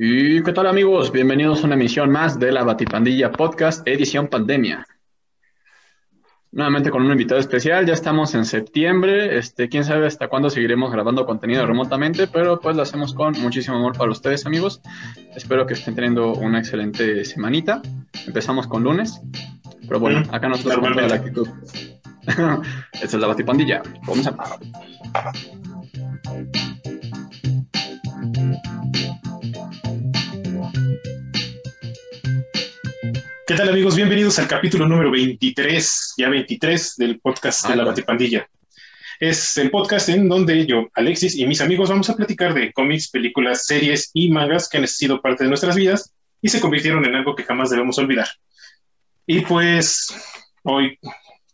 ¿Y qué tal amigos? Bienvenidos a una emisión más de la Batipandilla Podcast, edición pandemia. Nuevamente con un invitado especial, ya estamos en septiembre, este, quién sabe hasta cuándo seguiremos grabando contenido remotamente, pero pues lo hacemos con muchísimo amor para ustedes amigos. Espero que estén teniendo una excelente semanita. Empezamos con lunes, pero bueno, acá nosotros con toda la actitud. Esta es la Batipandilla, vamos a... ¿Qué tal amigos? Bienvenidos al capítulo número 23, ya 23 del podcast de la Batipandilla. Es el podcast en donde yo, Alexis y mis amigos vamos a platicar de cómics, películas, series y mangas que han sido parte de nuestras vidas y se convirtieron en algo que jamás debemos olvidar. Y pues hoy,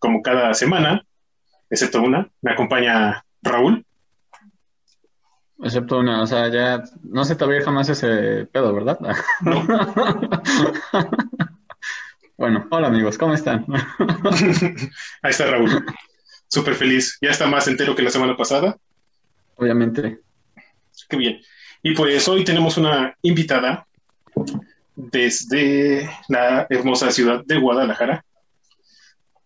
como cada semana, excepto una, me acompaña Raúl. Excepto una, o sea, ya no se te había jamás ese pedo, ¿verdad? No. Bueno, hola amigos, ¿cómo están? Ahí está Raúl. Súper feliz. Ya está más entero que la semana pasada. Obviamente. Qué bien. Y pues hoy tenemos una invitada desde la hermosa ciudad de Guadalajara.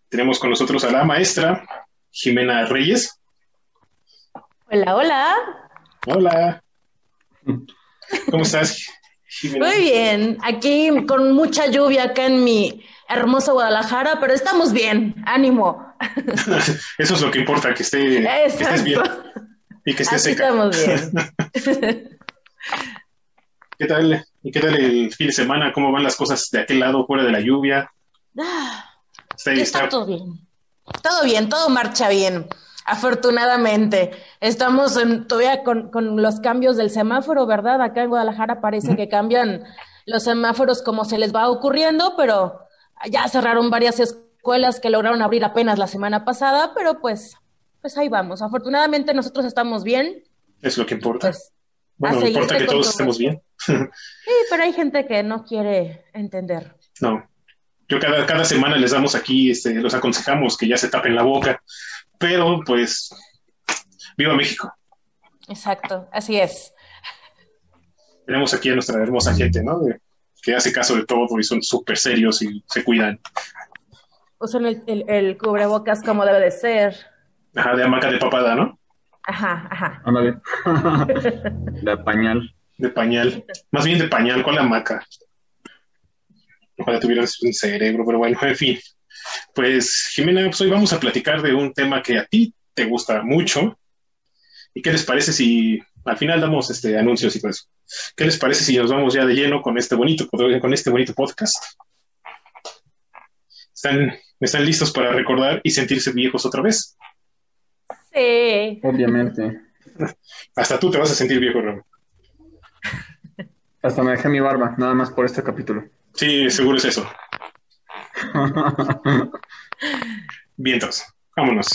Tenemos con nosotros a la maestra Jimena Reyes. Hola, hola. Hola. ¿Cómo estás? Muy bien, aquí con mucha lluvia acá en mi hermoso Guadalajara, pero estamos bien, ánimo. Eso es lo que importa, que, esté, que estés bien y que estés seca. Estamos bien. ¿Qué tal? ¿Y qué tal el fin de semana? ¿Cómo van las cosas de aquel lado, fuera de la lluvia? Ah, está todo bien. Todo bien, todo marcha bien. Afortunadamente, estamos todavía con, los cambios del semáforo, ¿verdad? Acá en Guadalajara parece que cambian los semáforos como se les va ocurriendo, pero ya cerraron varias escuelas que lograron abrir apenas la semana pasada, pero pues, pues ahí vamos. Afortunadamente nosotros estamos bien. Es lo que importa. Pues, bueno, importa que todos estemos bien. sí, pero hay gente que no quiere entender. No. Yo cada, cada semana les damos aquí, este, los aconsejamos que ya se tapen la boca, pero pues, viva México. Exacto, así es. Tenemos aquí a nuestra hermosa gente, ¿no? que hace caso de todo y son súper serios y se cuidan. Usan el, el, cubrebocas como debe de ser. Ajá, de hamaca de papada, ¿no? Ajá, ajá. de pañal. De pañal. Más bien de pañal, con la hamaca? Ojalá tuvieras un cerebro, pero bueno, en fin. Pues Jimena, pues hoy vamos a platicar de un tema que a ti te gusta mucho. ¿Y qué les parece si al final damos este anuncios y todo eso? ¿Qué les parece si nos vamos ya de lleno con este bonito, con este bonito podcast? ¿Están, ¿Están listos para recordar y sentirse viejos otra vez? Sí. Obviamente. Hasta tú te vas a sentir viejo, Ramón. Hasta me dejé mi barba, nada más por este capítulo. Sí, seguro es eso. Vientos, vámonos.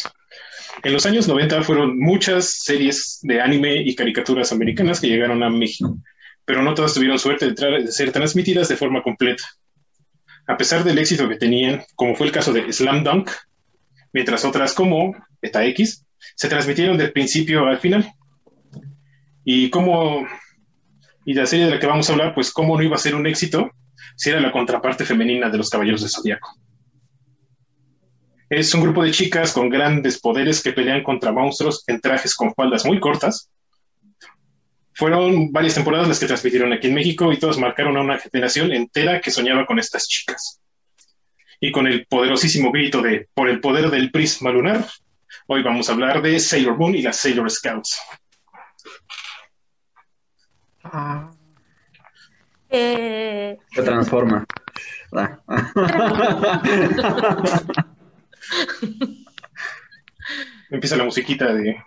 En los años 90 fueron muchas series de anime y caricaturas americanas que llegaron a México, pero no todas tuvieron suerte de, ser transmitidas de forma completa. A pesar del éxito que tenían, como fue el caso de Slam Dunk, mientras otras como Eta X se transmitieron del principio al final. Y como y la serie de la que vamos a hablar, pues cómo no iba a ser un éxito si era la contraparte femenina de los Caballeros de Zodíaco. Es un grupo de chicas con grandes poderes que pelean contra monstruos en trajes con faldas muy cortas. Fueron varias temporadas las que transmitieron aquí en México y todos marcaron a una generación entera que soñaba con estas chicas. Y con el poderosísimo grito de Por el poder del prisma lunar, hoy vamos a hablar de Sailor Moon y las Sailor Scouts. Ah. Eh, Se transforma. Ah. Empieza la musiquita de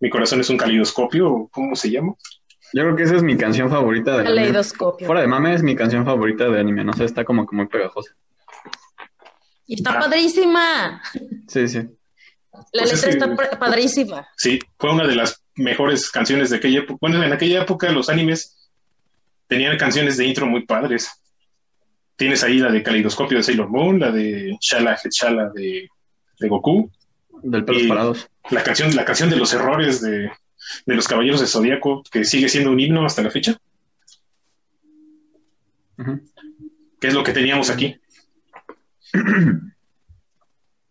Mi corazón es un calidoscopio, ¿cómo se llama? Yo creo que esa es mi canción favorita de Calidoscopio. Fuera de mame es mi canción favorita de anime, no sé, está como muy pegajosa. Y está padrísima. Sí, sí. La pues letra está padrísima. Sí, fue una de las mejores canciones de aquella época. Bueno, en aquella época los animes tenían canciones de intro muy padres. Tienes ahí la de Caleidoscopio de Sailor Moon, la de Chala Chala de de Goku. Del pelos parados. La canción, la canción de los errores de, de los Caballeros de Zodíaco, que sigue siendo un himno hasta la fecha. Que es lo que teníamos aquí.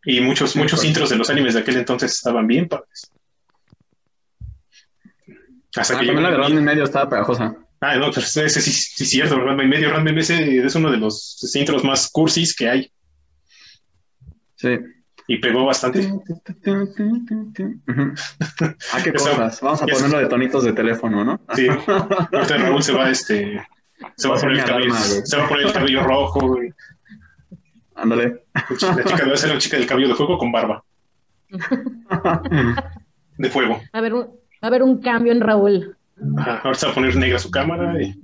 y muchos, muchos intros de los animes de aquel entonces estaban bien padres. Hasta ah, que también la de Ranma y medio estaba pegajosa. Ah, no, pero ese sí, sí es cierto, Ranma y medio, Ranma y medio es uno de los intros más cursis que hay. Sí. Y pegó bastante. ah, qué cosas. Vamos a ponerlo de tonitos de teléfono, ¿no? sí. Ahorita Raúl se va, este, se va a poner el cabello, se va a poner el cabello rojo, güey. Ándale. La chica debe ser la chica del cabello de fuego con barba. de fuego. A ver, un, a ver un cambio en Raúl. Ajá, ahora se va a poner negra su cámara y.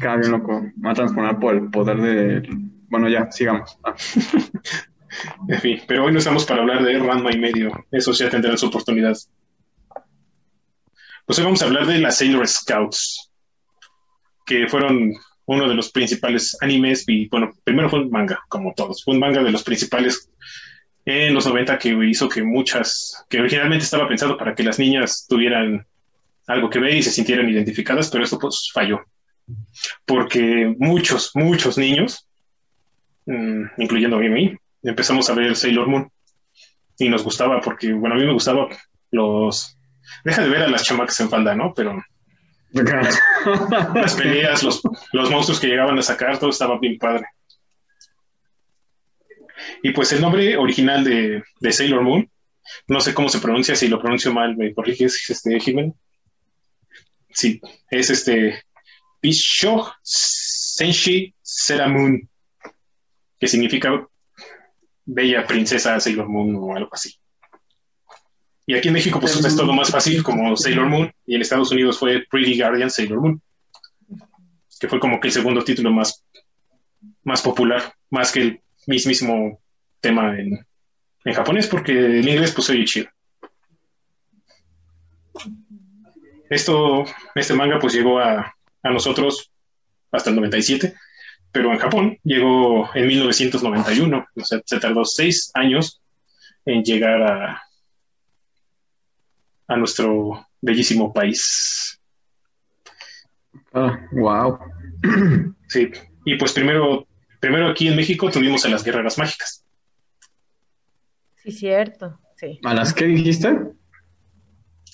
Cada bien loco. Va a transformar por el poder de. Bueno, ya, sigamos. Ah. en fin, pero hoy no estamos para hablar de Ranma y medio. Esos ya tendrán su oportunidad. Pues hoy vamos a hablar de las Sailor Scouts, que fueron uno de los principales animes. Y bueno, primero fue un manga, como todos. Fue un manga de los principales en los 90 que hizo que muchas, que originalmente estaba pensado para que las niñas tuvieran algo que ver y se sintieran identificadas, pero esto pues falló. Porque muchos, muchos niños, mm, incluyendo a mí, empezamos a ver Sailor Moon y nos gustaba porque, bueno, a mí me gustaba los... Deja de ver a las chamacas en falda, ¿no? Pero las, peleas, los, los monstruos que llegaban a sacar, todo estaba bien padre. Y pues el nombre original de, Sailor Moon, no sé cómo se pronuncia, si lo pronuncio mal, me corriges, este, Jimen. Sí, es este Bisho Senshi Seramun, que significa Bella Princesa Sailor Moon o algo así. Y aquí en México, pues es todo más fácil como Sailor Moon, y en Estados Unidos fue Pretty Guardian Sailor Moon, que fue como que el segundo título más, más popular, más que el mismísimo tema en, en japonés, porque en inglés pues oye chido. Esto, este manga pues llegó a, a nosotros hasta el 97, pero en Japón llegó en 1991, o sea, se tardó seis años en llegar a, a nuestro bellísimo país. Ah, wow. Sí, y pues primero Primero aquí en México tuvimos a las guerreras mágicas. Sí, cierto, sí. ¿A las qué dijiste?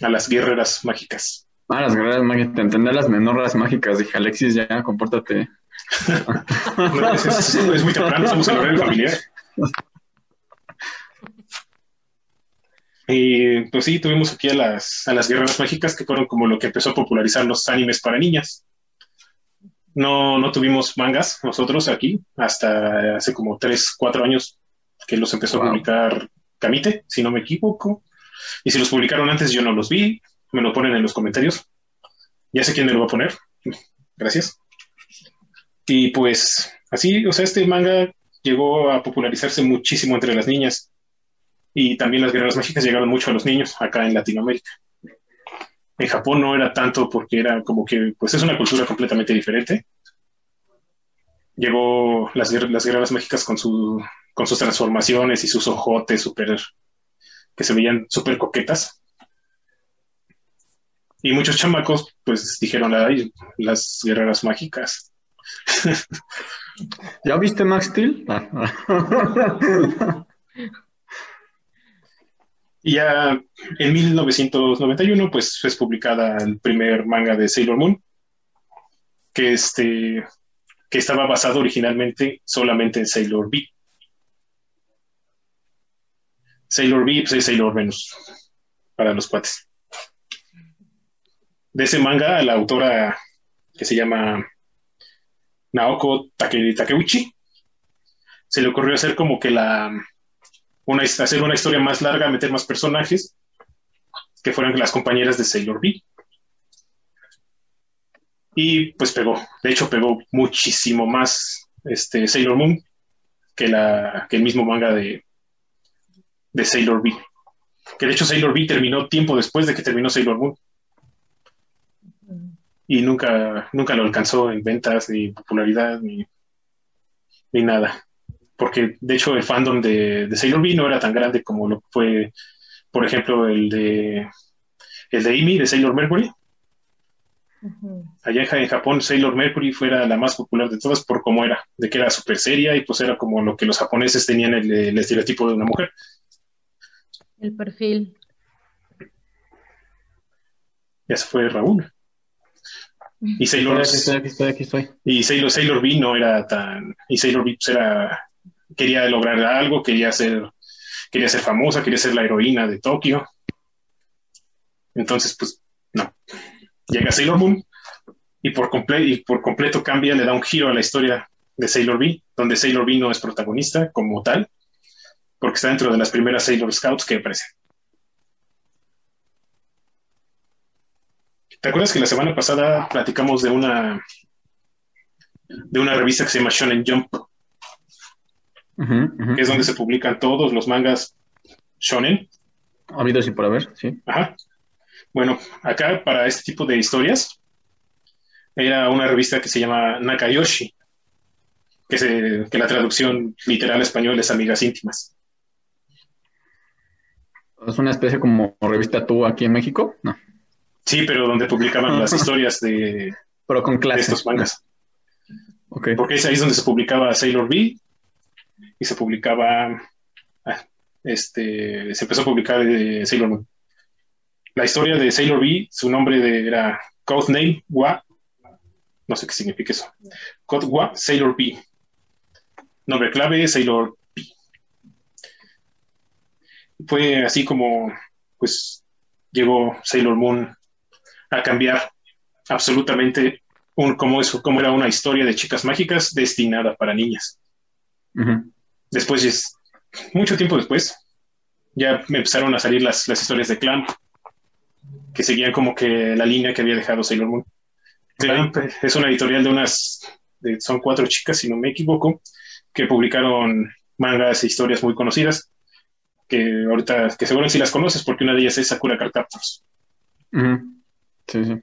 A las guerreras mágicas. Ah, las guerreras mágicas, te entendé las menoras mágicas. Dije, Alexis, ya, compórtate. es, muy temprano, estamos en horario familiar. Y pues sí, tuvimos aquí a las, a las guerreras mágicas que fueron como lo que empezó a popularizar los animes para niñas. No, no tuvimos mangas nosotros aquí hasta hace como tres, cuatro años que los empezó a publicar Camite, si no me equivoco. Y si los publicaron antes, yo no los vi. Me lo ponen en los comentarios. Ya sé quién me lo va a poner. Gracias. Y pues así, o sea, este manga llegó a popularizarse muchísimo entre las niñas. Y también las guerreras mágicas llegaron mucho a los niños acá en Latinoamérica. En Japón no era tanto porque era como que, pues es una cultura completamente diferente. Llegó las, las guerreras mágicas con, su, con sus transformaciones y sus ojotes super, que se veían súper coquetas. Y muchos chamacos, pues dijeron, ay, las guerreras mágicas. ¿Ya viste Max Steel? Y ya en 1991, pues es publicada el primer manga de Sailor Moon, que, este, que estaba basado originalmente solamente en Sailor V. Sailor V pues, es Sailor Venus, para los cuates. De ese manga, la autora que se llama Naoko Takeuchi, se le ocurrió hacer como que la hacer una historia más larga, meter más personajes, que fueran las compañeras de Sailor V. Y pues pegó, de hecho pegó muchísimo más este, Sailor Moon que, la, que el mismo manga de, de Sailor V. Que de hecho Sailor V terminó tiempo después de que terminó Sailor Moon. Y nunca, nunca lo alcanzó en ventas, ni popularidad, ni, nada porque de hecho el fandom de, Sailor V no era tan grande como lo fue, por ejemplo, el de el de Amy de Sailor Mercury. Allá en Japón, Sailor Mercury fuera la más popular de todas por cómo era, de que era súper seria y pues era como lo que los japoneses tenían el, estereotipo de una mujer. El perfil. Ya se fue Raúl. Y Sailor, Y Sailor, Sailor V no era tan. Y Sailor V pues, era. Quería lograr algo, quería ser, quería ser famosa, quería ser la heroína de Tokio. Entonces, pues, no. Llega Sailor Moon y por, y por completo cambia, le da un giro a la historia de Sailor V, donde Sailor V no es protagonista como tal, porque está dentro de las primeras Sailor Scouts que aparecen. ¿Te acuerdas que la semana pasada platicamos de una de una revista que se llama Shonen Jump? Que es donde se publican todos los mangas shonen. Ha habido así por haber, sí. Ajá. Bueno, acá para este tipo de historias era una revista que se llama Nakayoshi, que, se, que la traducción literal español es Amigas Íntimas. ¿Es una especie como revista tú aquí en México? No. Sí, pero donde publicaban las historias de, pero con estos mangas. Okay. Porque es ahí donde se publicaba Sailor V y se publicaba, ah, este, se empezó a publicar de Sailor Moon. La historia de Sailor V, su nombre de, era Codename Wa, no sé qué significa eso, Code Wa Sailor V. Nombre clave Sailor. Fue así como, pues, llegó Sailor Moon a cambiar absolutamente un, como, eso, como era una historia de chicas mágicas destinada para niñas. Después, mucho tiempo después, ya me empezaron a salir las, historias de Clamp, que seguían como que la línea que había dejado Sailor Moon. Clamp es una editorial de unas, son cuatro chicas, si no me equivoco, que publicaron mangas e historias muy conocidas, que ahorita, que seguro si las conoces, porque una de ellas es Sakura Card Captors. Sí, sí.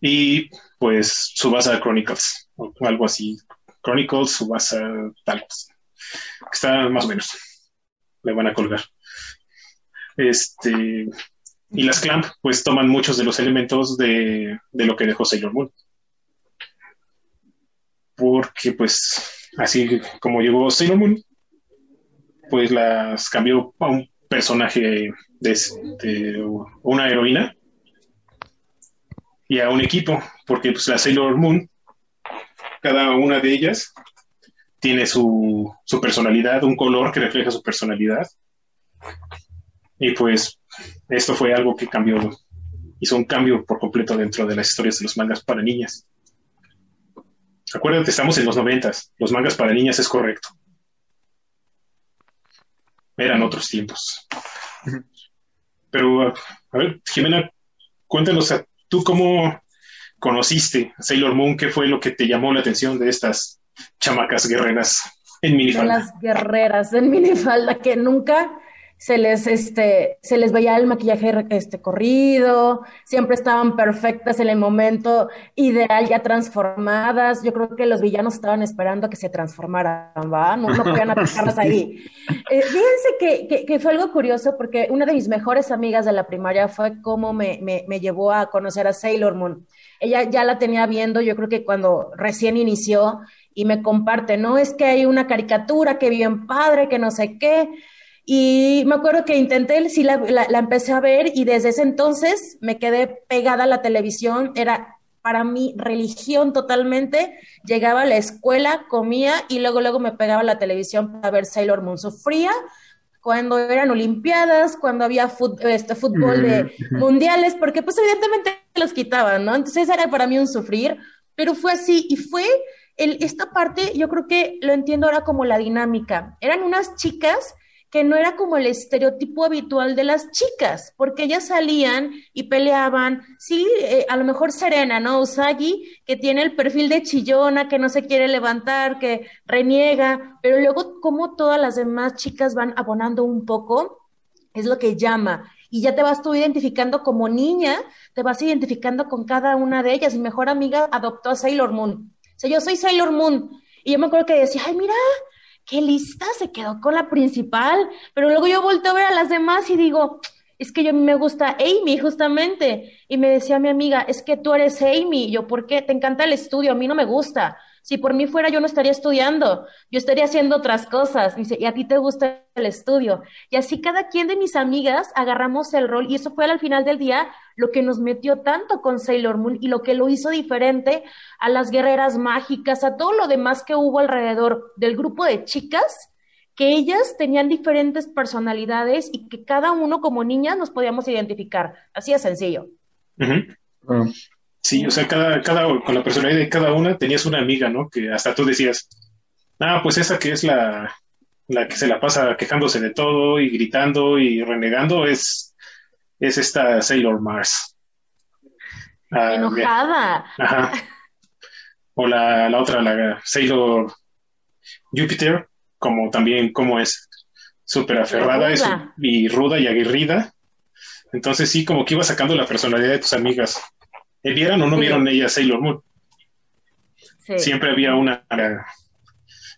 Y pues Subasa Chronicles, o algo así. Chronicles, Subasa, tal. Está más o menos. Le van a colgar. Este. Y las Clamp, pues toman muchos de los elementos de, de lo que dejó Sailor Moon. Porque, pues, así como llegó Sailor Moon, pues las cambió a un personaje de, una heroína y a un equipo, porque pues la Sailor Moon, cada una de ellas tiene su, su personalidad, un color que refleja su personalidad. Y pues esto fue algo que cambió, hizo un cambio por completo dentro de las historias de los mangas para niñas. Acuérdate, estamos en los noventas, los mangas para niñas es correcto. Eran otros tiempos. Pero, a ver, Jimena, cuéntanos, ¿tú cómo conociste a Sailor Moon? ¿Qué fue lo que te llamó la atención de estas chamacas guerreras en minifalda? las guerreras en minifalda que nunca se les, este, se les veía el maquillaje este, corrido, siempre estaban perfectas en el momento ideal, ya transformadas. Yo creo que los villanos estaban esperando a que se transformaran, ¿va? No, no podían atacarlas ahí. Eh, fíjense que, que, fue algo curioso porque una de mis mejores amigas de la primaria fue como me, me, me llevó a conocer a Sailor Moon. Ella ya la tenía viendo, yo creo que cuando recién inició, y me comparte, no es que hay una caricatura que bien padre, que no sé qué, y me acuerdo que intenté, sí la, la, empecé a ver y desde ese entonces me quedé pegada a la televisión, era para mí religión totalmente. Llegaba a la escuela, comía y luego luego me pegaba a la televisión para ver Sailor Moon. Sufría cuando eran olimpiadas, cuando había este, fútbol de mundiales, porque pues evidentemente los quitaban, ¿no? Entonces era para mí un sufrir, pero fue así y fue el, esta parte, yo creo que lo entiendo ahora como la dinámica. Eran unas chicas que no era como el estereotipo habitual de las chicas, porque ellas salían y peleaban, sí, eh, a lo mejor Serena, ¿no? Usagi, que tiene el perfil de chillona, que no se quiere levantar, que reniega, pero luego como todas las demás chicas van abonando un poco, es lo que llama. Y ya te vas tú identificando como niña, te vas identificando con cada una de ellas. Mi mejor amiga adoptó a Sailor Moon. O sea, yo soy Sailor Moon Y yo me acuerdo que decía, ay, mira, qué lista, se quedó con la principal. Pero luego yo volteo a ver a las demás y digo, es que yo me gusta Amy, justamente. Y me decía mi amiga, es que tú eres Amy. Y yo, ¿por qué? Te encanta el estudio, a mí no me gusta. Si por mí fuera, yo no estaría estudiando, yo estaría haciendo otras cosas. Dice, y a ti te gusta el estudio. Y así cada quien de mis amigas agarramos el rol y eso fue al final del día lo que nos metió tanto con Sailor Moon y lo que lo hizo diferente a las guerreras mágicas, a todo lo demás que hubo alrededor del grupo de chicas, que ellas tenían diferentes personalidades y que cada uno como niñas nos podíamos identificar. Así de sencillo. Sí, o sea, cada, cada, con la personalidad de cada una tenías una amiga, ¿no? Que hasta tú decías, ah, pues esa que es la, la que se la pasa quejándose de todo y gritando y renegando es, es esta Sailor Mars. Ah, Enojada. Ajá. O la, la otra, la Sailor Jupiter, como también, como es súper aferrada y ruda y aguerrida. Entonces sí, como que iba sacando la personalidad de tus amigas. ¿Vieron o no vieron ella Sailor Moon? Siempre había una.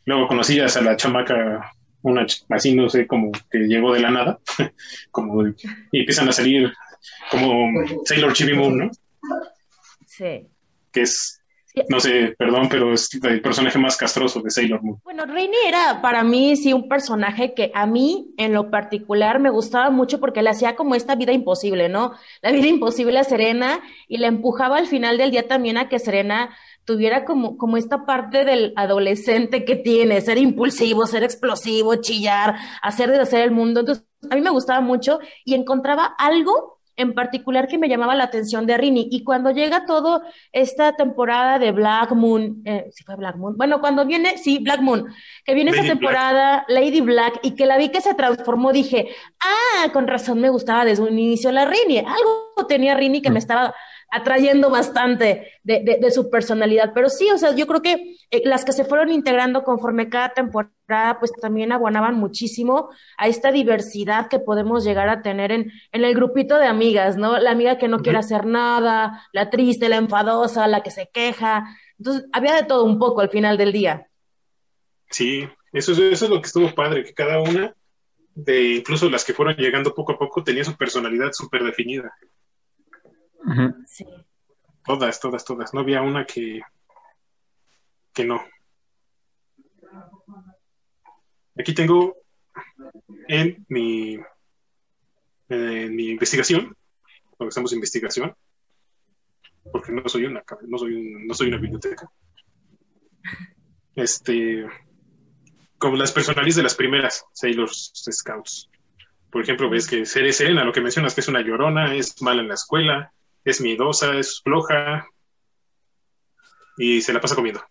Luego conocías a la chamaca, una así, no sé, como que llegó de la nada, como y empiezan a salir como Sailor Chibi Moon, ¿no? Sí. Que es no sé, perdón, pero es el personaje más castroso de Sailor Moon. Bueno, Rainy era para mí sí un personaje que a mí en lo particular me gustaba mucho porque le hacía como esta vida imposible, ¿no? La vida imposible a Serena y le empujaba al final del día también a que Serena tuviera como, como esta parte del adolescente que tiene, ser impulsivo, ser explosivo, chillar, hacer deshacer el mundo. Entonces, a mí me gustaba mucho y encontraba algo en particular que me llamaba la atención de Rini. Y cuando llega todo esta temporada de Black Moon, eh, ¿sí fue Black Moon? Bueno, cuando viene, sí, Black Moon, que viene esa temporada, Lady Black, y que la vi que se transformó, dije, ah, con razón me gustaba desde un inicio la Rini. Algo tenía Rini que me mm. estaba atrayendo bastante de, de, su personalidad. Pero sí, o sea, yo creo que eh, las que se fueron integrando conforme cada temporada, pues también aguanaban muchísimo a esta diversidad que podemos llegar a tener en, en el grupito de amigas, ¿no? La amiga que no quiere hacer nada, la triste, la enfadosa, la que se queja. Entonces, había de todo un poco al final del día. Sí, eso, eso es lo que estuvo padre, que cada una, de incluso las que fueron llegando poco a poco, tenía su personalidad súper definida. Todas, todas, todas. No había una que, que no. Aquí tengo en mi, en mi investigación, cuando estamos en investigación, porque no soy una, no soy, no soy una biblioteca. Este, como las personales de las primeras Sailor Scouts. Por ejemplo, ves que Serena, lo que mencionas, que es una llorona, es mala en la escuela, es miedosa, es floja y se la pasa comiendo.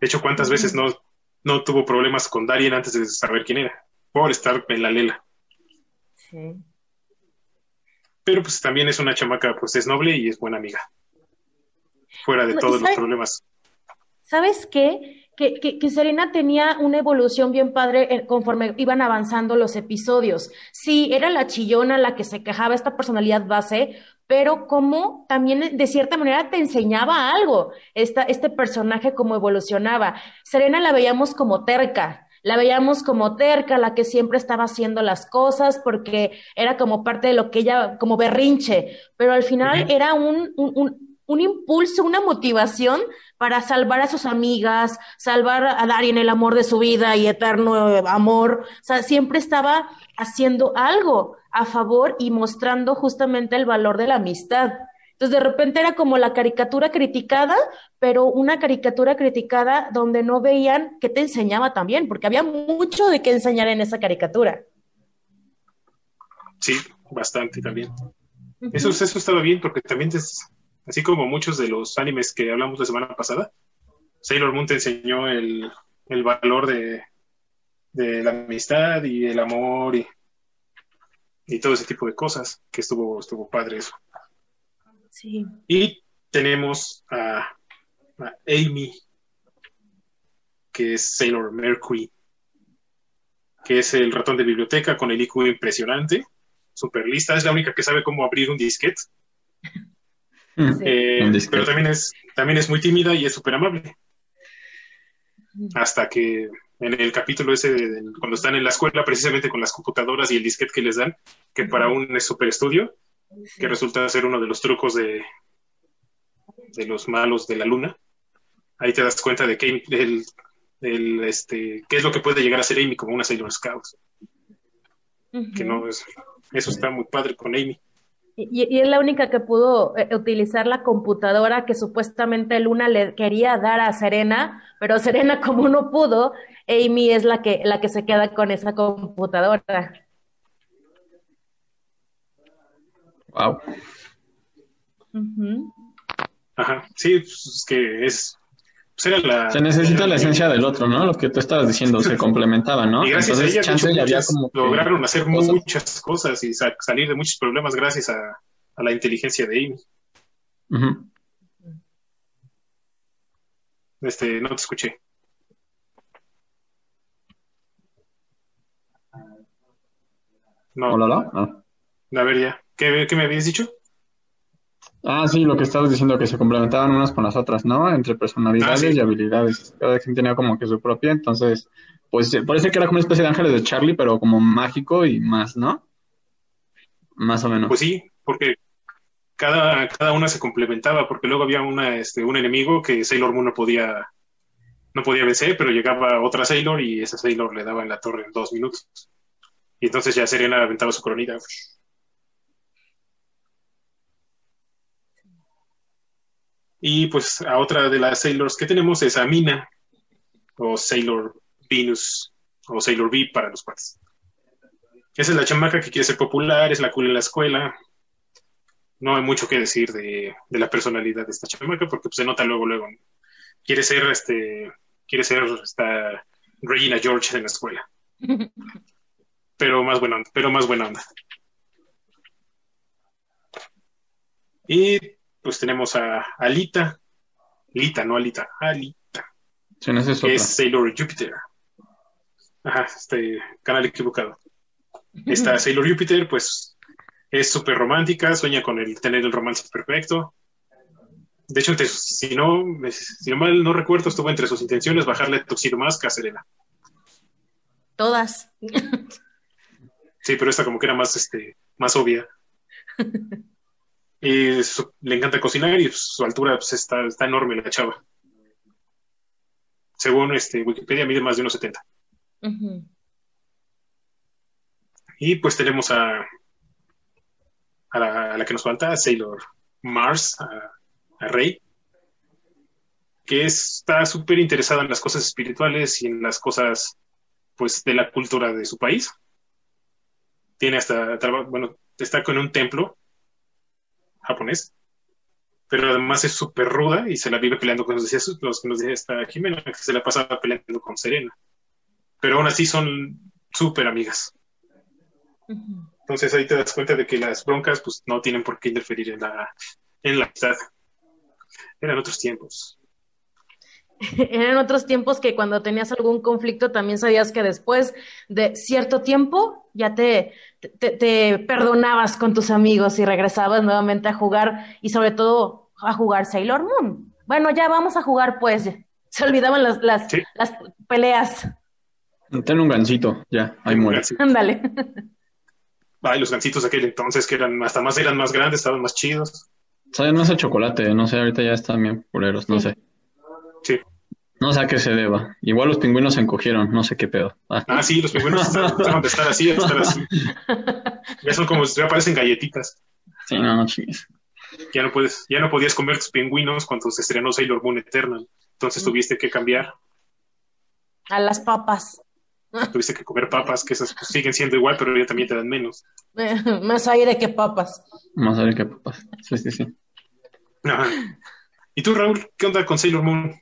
De hecho, ¿cuántas veces no, no tuvo problemas con Darien antes de saber quién era? Por estar en la lela. Sí. Pero pues también es una chamaca, pues es noble y es buena amiga. Fuera de todos los problemas. ¿Sabes qué? que, que, Serena tenía una evolución bien padre conforme iban avanzando los episodios. Sí, era la chillona la que se quejaba, esta personalidad base, pero como también de cierta manera te enseñaba algo, esta, este personaje como evolucionaba. Serena la veíamos como terca, la veíamos como terca, la que siempre estaba haciendo las cosas porque era como parte de lo que ella, como berrinche, pero al final era un, un un impulso, una motivación para salvar a sus amigas, salvar a Darien el amor de su vida y eterno amor. O sea, siempre estaba haciendo algo a favor y mostrando justamente el valor de la amistad. Entonces, de repente era como la caricatura criticada, pero una caricatura criticada donde no veían qué te enseñaba también, porque había mucho de qué enseñar en esa caricatura. Sí, bastante también. Eso, eso estaba bien, porque también te, así como muchos de los animes que hablamos la semana pasada, Sailor Moon te enseñó el, valor de, la amistad y el amor y, y, todo ese tipo de cosas, que estuvo, estuvo padre eso. Sí. Y tenemos a, Amy, que es Sailor Mercury, que es el ratón de biblioteca con el IQ impresionante, super lista, es la única que sabe cómo abrir un disquete. Eh, pero también es, también es muy tímida y es súper amable. hasta que en el capítulo ese, cuando están en la escuela, precisamente con las computadoras y el disquete que les dan, que para un super estudio, que resulta ser uno de los trucos de, de los malos de la luna, ahí te das cuenta de que el, este, qué es lo que puede llegar a ser Amy como una Sailor Scout. Que no es, eso está muy padre con Amy. Y, es la única que pudo eh, utilizar la computadora que supuestamente Luna le quería dar a Serena, pero Serena como no pudo, Amy es la que, la que se queda con esa computadora. Wow. Ajá, sí, pues, es que es pues, se necesita la esencia del otro, ¿no? Lo que tú estabas diciendo, se complementaba, ¿no? Y gracias a ella, lograron hacer muchas cosas y salir de muchos problemas gracias a, la inteligencia de Amy. Este, no te escuché. No. ¿Hola, ah. A ver, ya. ¿Qué, ¿Qué me habías dicho? Ah, sí, lo que estabas diciendo, que se complementaban unas con las otras, ¿no? Entre personalidades ah, y habilidades. Cada quien tenía como que su propia, entonces, pues parece que era como una especie de ángeles de Charlie, pero como mágico y más, ¿no? Más o menos. Pues sí, porque cada, cada una se complementaba, porque luego había una, este, un enemigo que Sailor Moon no podía, no podía vencer, pero llegaba otra Sailor y esa Sailor le daba en la torre en dos minutos. Y entonces ya Serena aventaba su coronita. Y pues a otra de las Sailors que tenemos es a Mina, o Sailor Venus, o Sailor V para los cuates. Esa es la chamaca que quiere ser popular, es la cool en la escuela. No hay mucho que decir de, la personalidad de esta chamaca, porque pues, se nota luego, luego. Quiere ser, este, quiere ser esta Regina George en la escuela. Pero más buena onda, pero más buena onda. Y pues tenemos a Alita, Lita, no Alita, Alita, que es Sailor Jupiter. Ajá, este canal equivocado. Esta Sailor Jupiter, pues, es súper romántica, sueña con el tener el romance perfecto. De hecho, si no, si no mal no recuerdo, estuvo entre sus intenciones bajarle Tuxedo más a Serena. Todas. Sí, pero esta como que era más, este, más obvia. Y le encanta cocinar y su altura pues, está, está enorme la chava. Según este, Wikipedia mide más de unos 70. Y pues tenemos a, a, la, que nos falta, a Sailor Mars, a, Rey, que está súper interesada en las cosas espirituales y en las cosas pues de la cultura de su país. Tiene hasta, bueno, está con un templo japonés, pero además es súper ruda y se la vive peleando con los, los que nos decía esta Jimena, que se la pasaba peleando con Serena. Pero aún así son súper amigas. Entonces ahí te das cuenta de que las broncas pues no tienen por qué interferir en la, en la amistad. Eran otros tiempos. Eran otros tiempos que cuando tenías algún conflicto también sabías que después de cierto tiempo ya te, te, perdonabas con tus amigos y regresabas nuevamente a jugar y sobre todo a jugar Sailor Moon. Bueno, ya vamos a jugar pues. Se olvidaban las, las, las peleas. Ten un gancito, ya, ahí muere. Ándale. Ay, los gancitos de aquel entonces que eran hasta más eran más grandes, estaban más chidos. Saben más a chocolate, no sé, ahorita ya están bien culeros, no sé. Sí. No sé a qué se deba. Igual los pingüinos se encogieron, no sé qué pedo. Ah, ah sí, los pingüinos están, de estar así, de estar así. Ya son como, ya parecen galletitas. Sí, no, no chingues. Ya no puedes, ya no podías comer tus pingüinos cuando se estrenó Sailor Moon Eternal. Entonces mm. tuviste que cambiar. A las papas. Tuviste que comer papas, que esas pues, siguen siendo igual, pero ya también te dan menos. Más aire que papas. Más aire que papas. Sí, sí, sí. ¿Y tú, Raúl, qué onda con Sailor Moon?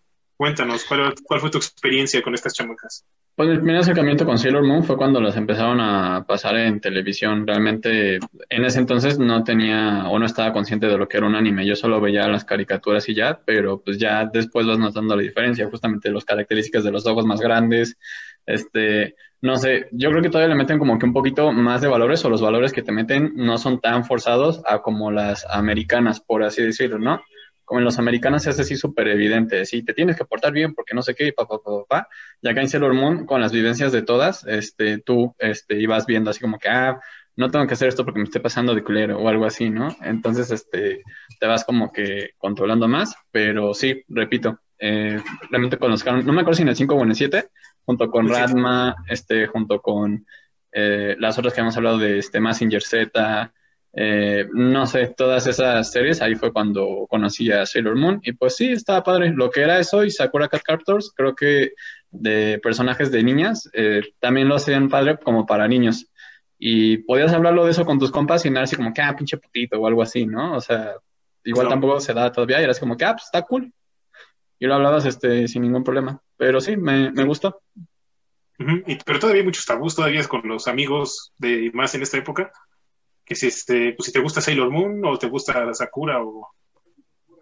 Cuéntanos, ¿cuál, fue tu experiencia con estas chamacas? Pues mi primer acercamiento con Sailor Moon fue cuando las empezaron a pasar en televisión. Realmente en ese entonces no tenía o no estaba consciente de lo que era un anime. Yo solo veía las caricaturas y ya, pero pues ya después vas notando la diferencia, justamente las características de los ojos más grandes. Este, no sé, yo creo que todavía le meten como que un poquito más de valores o los valores que te meten no son tan forzados a como las americanas, por así decirlo, ¿no? Como en los americanos es así súper evidente, sí, te tienes que portar bien porque no sé qué, y pa, pa, pa, pa, y acá en Sailor Moon, con las vivencias de todas, este, tú, este, ibas viendo así como que, ah, no tengo que hacer esto porque me esté pasando de culero o algo así, ¿no? Entonces, este, te vas como que controlando más, pero sí, repito, eh, realmente con los no me acuerdo si en el 5 o en el 7, junto con Radma, este, junto con eh, las otras que hemos hablado de este Massinger Z, eh, no sé, todas esas series, ahí fue cuando conocí a Sailor Moon y pues sí, estaba padre. Lo que era eso y Sakura Cat Captors, creo que de personajes de niñas, eh, también lo hacían padre como para niños. Y podías hablarlo de eso con tus compas y nada así como que, ah, pinche putito o algo así, ¿no? O sea, igual tampoco se da todavía y era así como que, ah, pues está cool. Y lo hablabas este, sin ningún problema. Pero sí, me, me gustó. pero todavía hay muchos tabús, todavía con los amigos de más en esta época si, este, pues si te gusta Sailor Moon o te gusta Sakura o,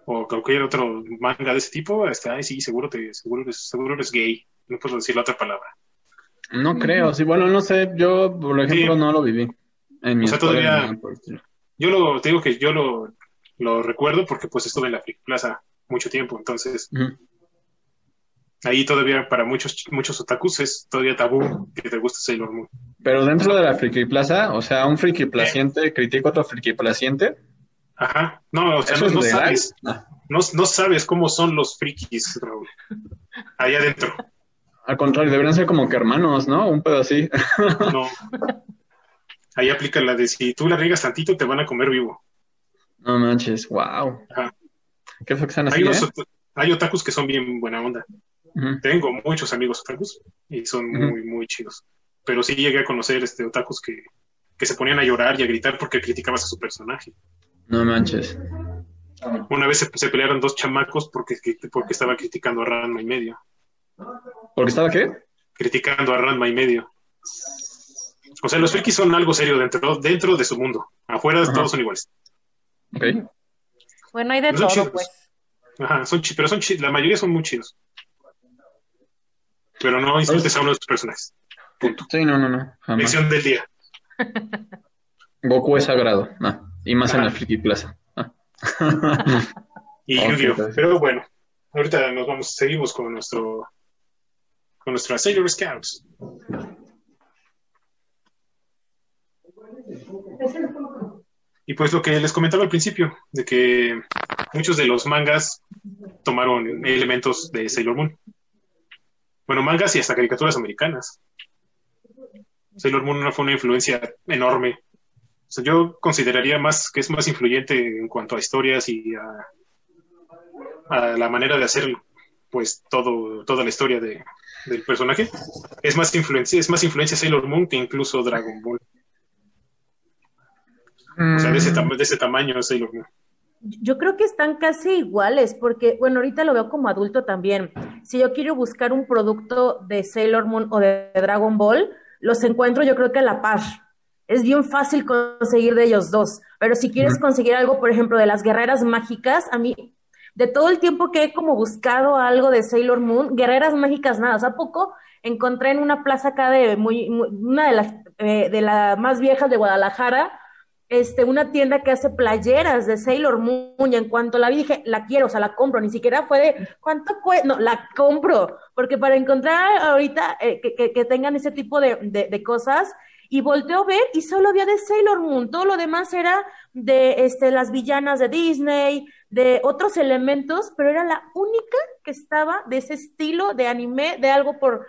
o cualquier otro manga de ese tipo, este, ay, sí, seguro, te, seguro, eres, seguro eres gay. No puedo decir la otra palabra. No creo, sí, bueno, no sé, yo, por ejemplo, no lo viví. En mi o sea, todavía, yo lo, te digo que yo lo, lo recuerdo porque pues estuve en la Plaza mucho tiempo, entonces ahí todavía para muchos muchos otakus es todavía tabú que te guste Sailor Moon. Pero dentro de la friki plaza, o sea, un friki placiente critica otro friki placiente. Ajá, no, o sea, no, sabes, ah. no, sabes cómo son los frikis, Raúl, allá adentro. Al contrario, deberían ser como que hermanos, ¿no? Un pedo así. No. Ahí aplica la de si tú la riegas tantito, te van a comer vivo. No manches, wow. Ajá. ¿Qué fue que están así, hay, eh? hay otakus que son bien buena onda. Tengo muchos amigos otakus y son muy, muy chidos. Pero sí llegué a conocer este otakus que, que se ponían a llorar y a gritar porque criticabas a su personaje. No manches. Una vez se, pelearon dos chamacos porque, porque estaba criticando a Ranma y medio. ¿Porque estaba qué? Criticando a Ranma y medio. O sea, los frikis son algo serio dentro, dentro de su mundo. Afuera todos son iguales. Bueno, hay de todo, pues. Ajá, son pero son la mayoría son muy chidos. Pero no insultes a uno de tus personajes. Punto. Sí, no, no, no. Jamás. del día. Goku es sagrado. No. Y más en la Friki Plaza. Ah. y yu Pero bueno, ahorita nos vamos, seguimos con nuestro con nuestra Sailor Scouts. Y pues lo que les comentaba al principio, de que muchos de los mangas tomaron elementos de Sailor Moon. Bueno, mangas y hasta caricaturas americanas. Sailor Moon fue una influencia enorme. O sea, yo consideraría más que es más influyente en cuanto a historias y a, la manera de hacer pues todo, toda la historia de, del personaje. Es más influencia, es más influencia Sailor Moon que incluso Dragon Ball. O sea, de ese, mm. de ese tamaño Sailor Moon. Yo creo que están casi iguales, porque, bueno, ahorita lo veo como adulto también. Si yo quiero buscar un producto de Sailor Moon o de Dragon Ball, los encuentro yo creo que a la par. Es bien fácil conseguir de ellos dos, pero si quieres conseguir algo, por ejemplo, de las guerreras mágicas, a mí, de todo el tiempo que he como buscado algo de Sailor Moon, guerreras mágicas nada, o sea, poco encontré en una plaza acá de muy, una de las, eh, de las más viejas de Guadalajara, este, una tienda que hace playeras de Sailor Moon y en cuanto la vi dije, la quiero, o sea, la compro, ni siquiera fue de, ¿cuánto cuesta? No, la compro, porque para encontrar ahorita eh, que, que, tengan ese tipo de, de, cosas, y volteó a ver y solo había de Sailor Moon, todo lo demás era de este, las villanas de Disney, de otros elementos, pero era la única que estaba de ese estilo de anime, de algo por,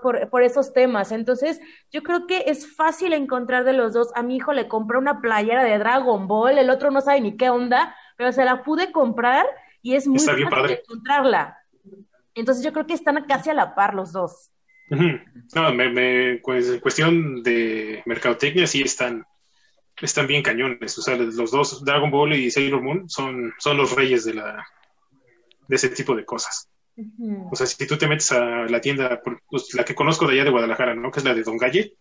por, por, esos temas. Entonces, yo creo que es fácil encontrar de los dos. A mi hijo le compré una playera de Dragon Ball, el otro no sabe ni qué onda, pero se la pude comprar y es muy fácil encontrarla. Entonces, yo creo que están casi a la par los dos. No, me, pues, en cuestión de mercadotecnia sí están, están bien cañones. O sea, los dos, Dragon Ball y Sailor Moon, son, son los reyes de, la, de ese tipo de cosas. O sea, si tú te metes a la tienda, pues, la que conozco de allá de Guadalajara, ¿no? Que es la de Don Galle,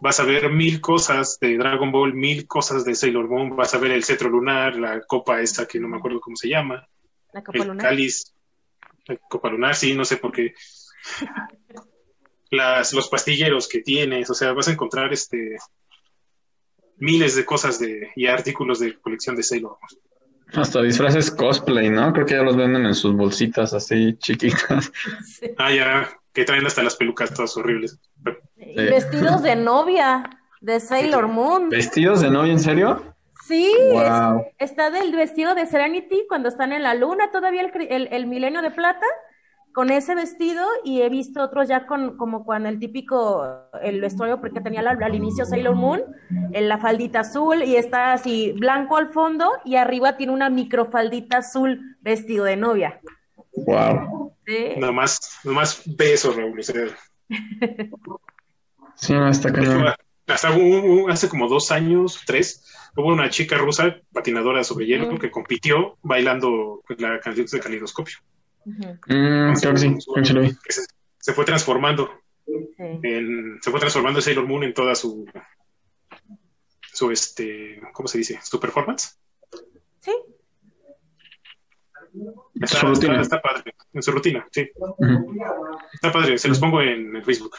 vas a ver mil cosas de Dragon Ball, mil cosas de Sailor Moon, vas a ver el cetro lunar, la copa esta que no me acuerdo cómo se llama, la copa el cáliz, la copa lunar, sí, no sé por qué. Las, los pastilleros que tienes, o sea, vas a encontrar este miles de cosas de, y artículos de colección de Sailor Moon. Hasta disfraces cosplay, ¿no? Creo que ya los venden en sus bolsitas así chiquitas. Ah, ya, que traen hasta las pelucas todas horribles. Vestidos de novia de Sailor Moon. ¿Vestidos de novia, en serio? Sí, está del vestido de Serenity cuando están en la luna, todavía el, el, milenio de plata, con ese vestido, y he visto otros ya con, como con el típico, el vestuario, porque tenía al inicio Sailor Moon, en la faldita azul, y está así blanco al fondo, y arriba tiene una microfaldita azul vestido de novia. Wow. ¿Sí? Nomás, nomás beso, Raúl. sí, no, está claro. Hasta hace como dos años, tres, hubo una chica rusa patinadora sobre hielo que compitió bailando la canción de calidoscopio. Mm, se, fue transformando. se fue transformando Sailor Moon en toda su su este ¿cómo se dice? su performance. Sí. Está, está, padre, en su rutina, sí. Está padre, se los pongo en Facebook.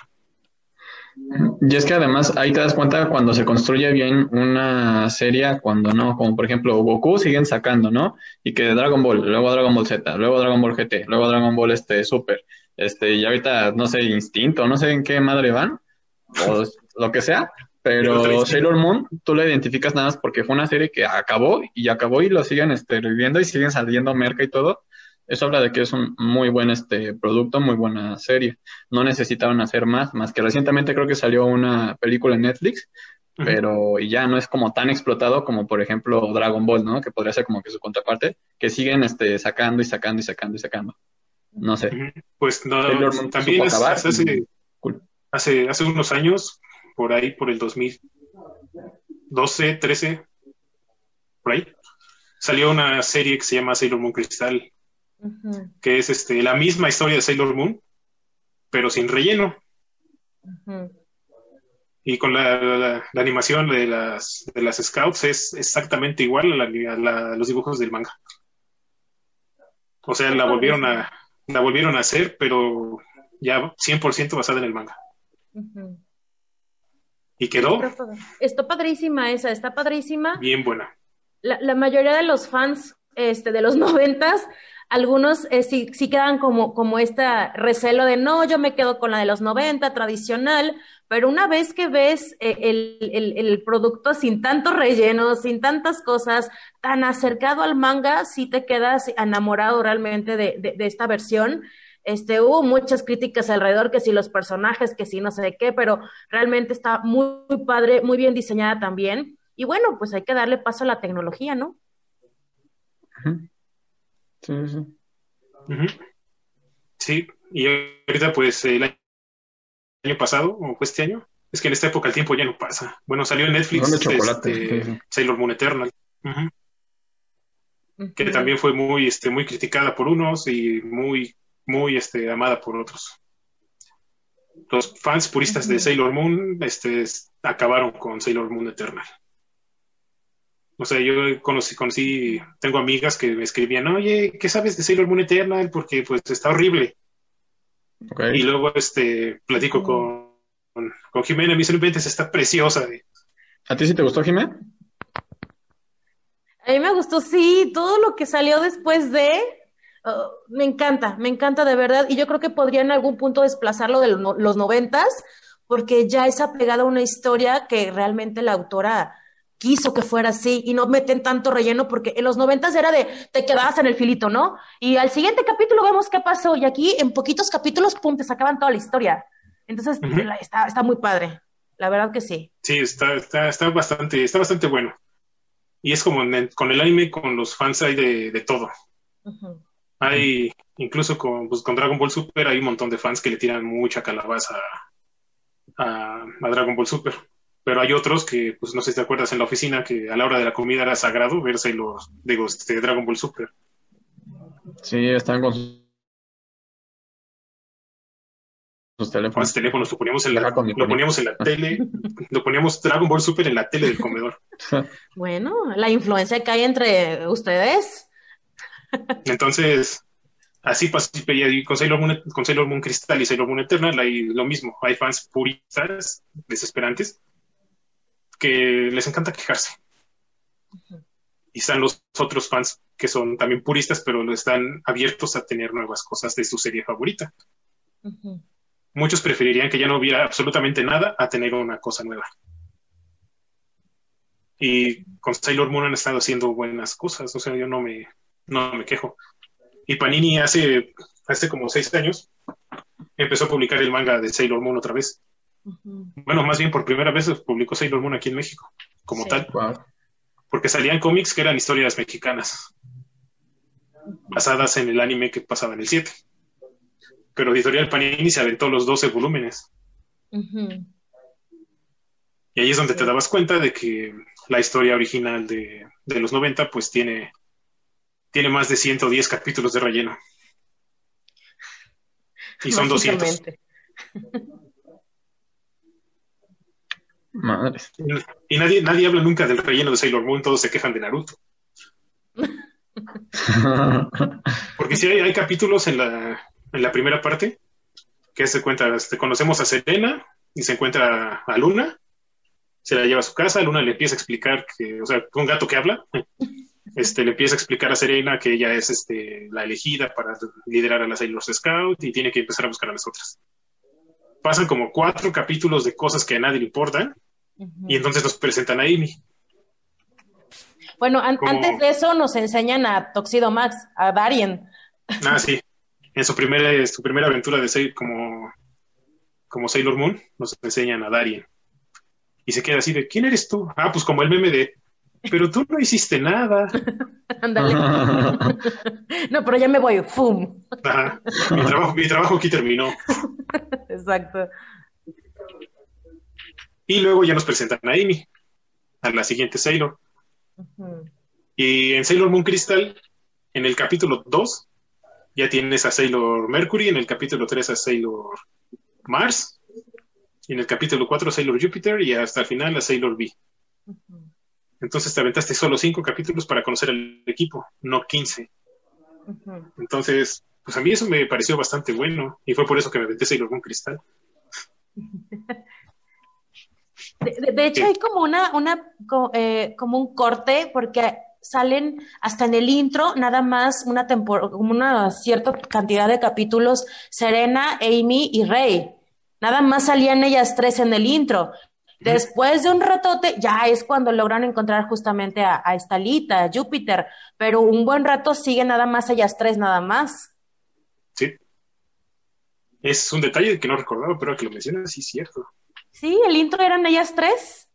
Y es que además ahí te das cuenta cuando se construye bien una serie, cuando no, como por ejemplo Goku siguen sacando, ¿no? Y que Dragon Ball, luego Dragon Ball Z, luego Dragon Ball GT, luego Dragon Ball este Super, este, y ahorita no sé, Instinto, no sé en qué madre van, o lo que sea, pero Sailor Moon tú la identificas nada más porque fue una serie que acabó y acabó y lo siguen este, reviviendo y siguen saliendo merca y todo eso habla de que es un muy buen este producto, muy buena serie. No necesitaron hacer más, más que recientemente creo que salió una película en Netflix, pero y ya no es como tan explotado como por ejemplo Dragon Ball, ¿no? Que podría ser como que su contraparte, que siguen este sacando y sacando y sacando y sacando. No sé. Pues no, también hace, hace, hace unos años, por ahí, por el 2012, 13, por ahí, salió una serie que se llama Sailor Moon Crystal que es este, la misma historia de Sailor Moon, pero sin relleno. Y con la, animación de las, de las Scouts es exactamente igual a, los dibujos del manga. O sea, la volvieron a, la volvieron a hacer, pero ya 100% basada en el manga. Y quedó. está padrísima esa, está padrísima. Bien buena. La, la mayoría de los fans este, de los noventas algunos eh, sí, sí, quedan como, como este recelo de no, yo me quedo con la de los 90, tradicional, pero una vez que ves eh, el, el, producto sin tanto relleno, sin tantas cosas, tan acercado al manga, sí te quedas enamorado realmente de, de, esta versión. Este, hubo muchas críticas alrededor, que si los personajes, que si no sé de qué, pero realmente está muy, muy padre, muy bien diseñada también. Y bueno, pues hay que darle paso a la tecnología, ¿no? Sí, sí. Sí, y ahorita pues el año pasado, o fue este año, es que en esta época el tiempo ya no pasa. Bueno, salió en Netflix este, Sailor Moon Eternal, que también fue muy, este, muy criticada por unos y muy, muy este, amada por otros. Los fans puristas de Sailor Moon este, acabaron con Sailor Moon Eternal. O sea, yo conocí, conocí, tengo amigas que me escribían, oye, ¿qué sabes de Sailor Moon Eternal? Porque pues está horrible. Y luego este platico mm. con, con, Jimena, me dice, está preciosa. ¿A ti sí te gustó, Jimena? A mí me gustó, sí, todo lo que salió después de, oh, me encanta, me encanta de verdad, y yo creo que podría en algún punto desplazarlo de los noventas, porque ya es apegada a una historia que realmente la autora quiso que fuera así y no meten tanto relleno porque en los noventas era de te quedabas en el filito, ¿no? Y al siguiente capítulo vemos qué pasó y aquí en poquitos capítulos, pum, te sacaban toda la historia. Entonces está, está muy padre, la verdad que sí. Sí, está, está, está bastante, está bastante bueno. Y es como con el anime, con los fans hay de, todo. Hay, incluso con, pues, con Dragon Ball Super, hay un montón de fans que le tiran mucha calabaza a, a Dragon Ball Super pero hay otros que, pues no sé si te acuerdas en la oficina, que a la hora de la comida era sagrado verse los, digo, este, Dragon Ball Super. Sí, están con sus teléfonos. Los teléfonos lo poníamos en la, lo poníamos en la tele, lo poníamos Dragon Ball Super en la tele del comedor. Bueno, la influencia que hay entre ustedes. Entonces, así pasó con Sailor Moon, con Sailor Moon Crystal y Sailor Moon Eternal hay lo mismo, hay fans puristas, desesperantes, que les encanta quejarse. Y están los otros fans que son también puristas, pero están abiertos a tener nuevas cosas de su serie favorita. Muchos preferirían que ya no hubiera absolutamente nada a tener una cosa nueva. Y con Sailor Moon han estado haciendo buenas cosas, o sea, yo no me, no me quejo. Y Panini hace, hace como seis años empezó a publicar el manga de Sailor Moon otra vez. Bueno, más bien por primera vez publicó Sailor Moon aquí en México, como tal. Porque salían cómics que eran historias mexicanas, basadas en el anime que pasaba en el 7. Pero Editorial Panini se aventó los 12 volúmenes. Y ahí es donde te dabas cuenta de que la historia original de, de los 90 pues tiene, tiene más de 110 capítulos de relleno. Y son 200. Madre. Y nadie, nadie habla nunca del relleno de Sailor Moon, todos se quejan de Naruto. Porque si hay, capítulos en la, en la primera parte que se cuenta, este, conocemos a Serena y se encuentra a Luna, se la lleva a su casa, Luna le empieza a explicar que, o sea, un gato que habla, este, le empieza a explicar a Serena que ella es este, la elegida para liderar a las Sailor Scout y tiene que empezar a buscar a las otras. Pasan como cuatro capítulos de cosas que a nadie le importan y entonces nos presentan a Amy. Bueno, antes de eso nos enseñan a Toxido Max, a Darien. Ah, sí. En su primera, su primera aventura de ser como, como Sailor Moon, nos enseñan a Darien. Y se queda así de, ¿quién eres tú? Ah, pues como el meme de, pero tú no hiciste nada. Ándale. no, pero ya me voy, ¡fum! Mi, trabajo, mi trabajo aquí terminó. Exacto. Y luego ya nos presentan a Amy, a la siguiente Sailor. Y en Sailor Moon Crystal, en el capítulo 2, ya tienes a Sailor Mercury, en el capítulo 3 a Sailor Mars, y en el capítulo 4 a Sailor Jupiter, y hasta el final a Sailor B. Entonces te aventaste solo 5 capítulos para conocer al equipo, no 15. Entonces, pues a mí eso me pareció bastante bueno, y fue por eso que me aventé Sailor Moon Crystal. De, hecho, hay como una, una eh, como un corte, porque salen hasta en el intro, nada más una como una cierta cantidad de capítulos, Serena, Amy y Rey. Nada más salían ellas tres en el intro. Después de un ratote, ya es cuando logran encontrar justamente a, a Estalita, a Júpiter, pero un buen rato sigue nada más ellas tres, nada más. Sí. Es un detalle que no recordaba, pero que lo mencionas, sí es cierto. Sí, el intro eran ellas tres.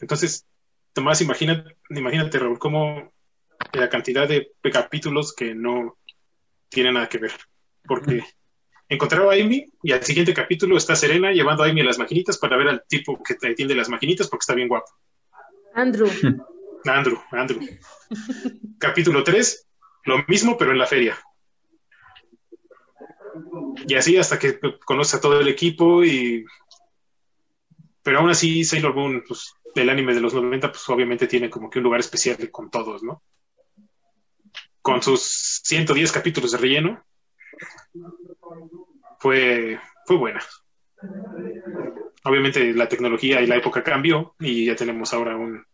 Entonces, Tomás, imagínate, imagínate, Raúl, cómo la cantidad de capítulos que no tienen nada que ver. Porque encontraba a Amy y al siguiente capítulo está Serena llevando a Amy a las maquinitas para ver al tipo que te atiende las maquinitas porque está bien guapo. Andrew. Andrew, Andrew. capítulo 3, lo mismo, pero en la feria. Y así hasta que conoce a todo el equipo y... Pero aún así Sailor Moon, pues, del anime de los 90, pues obviamente tiene como que un lugar especial con todos, ¿no? Con sus 110 capítulos de relleno. Fue, fue buena. Obviamente la tecnología y la época cambió y ya tenemos ahora un,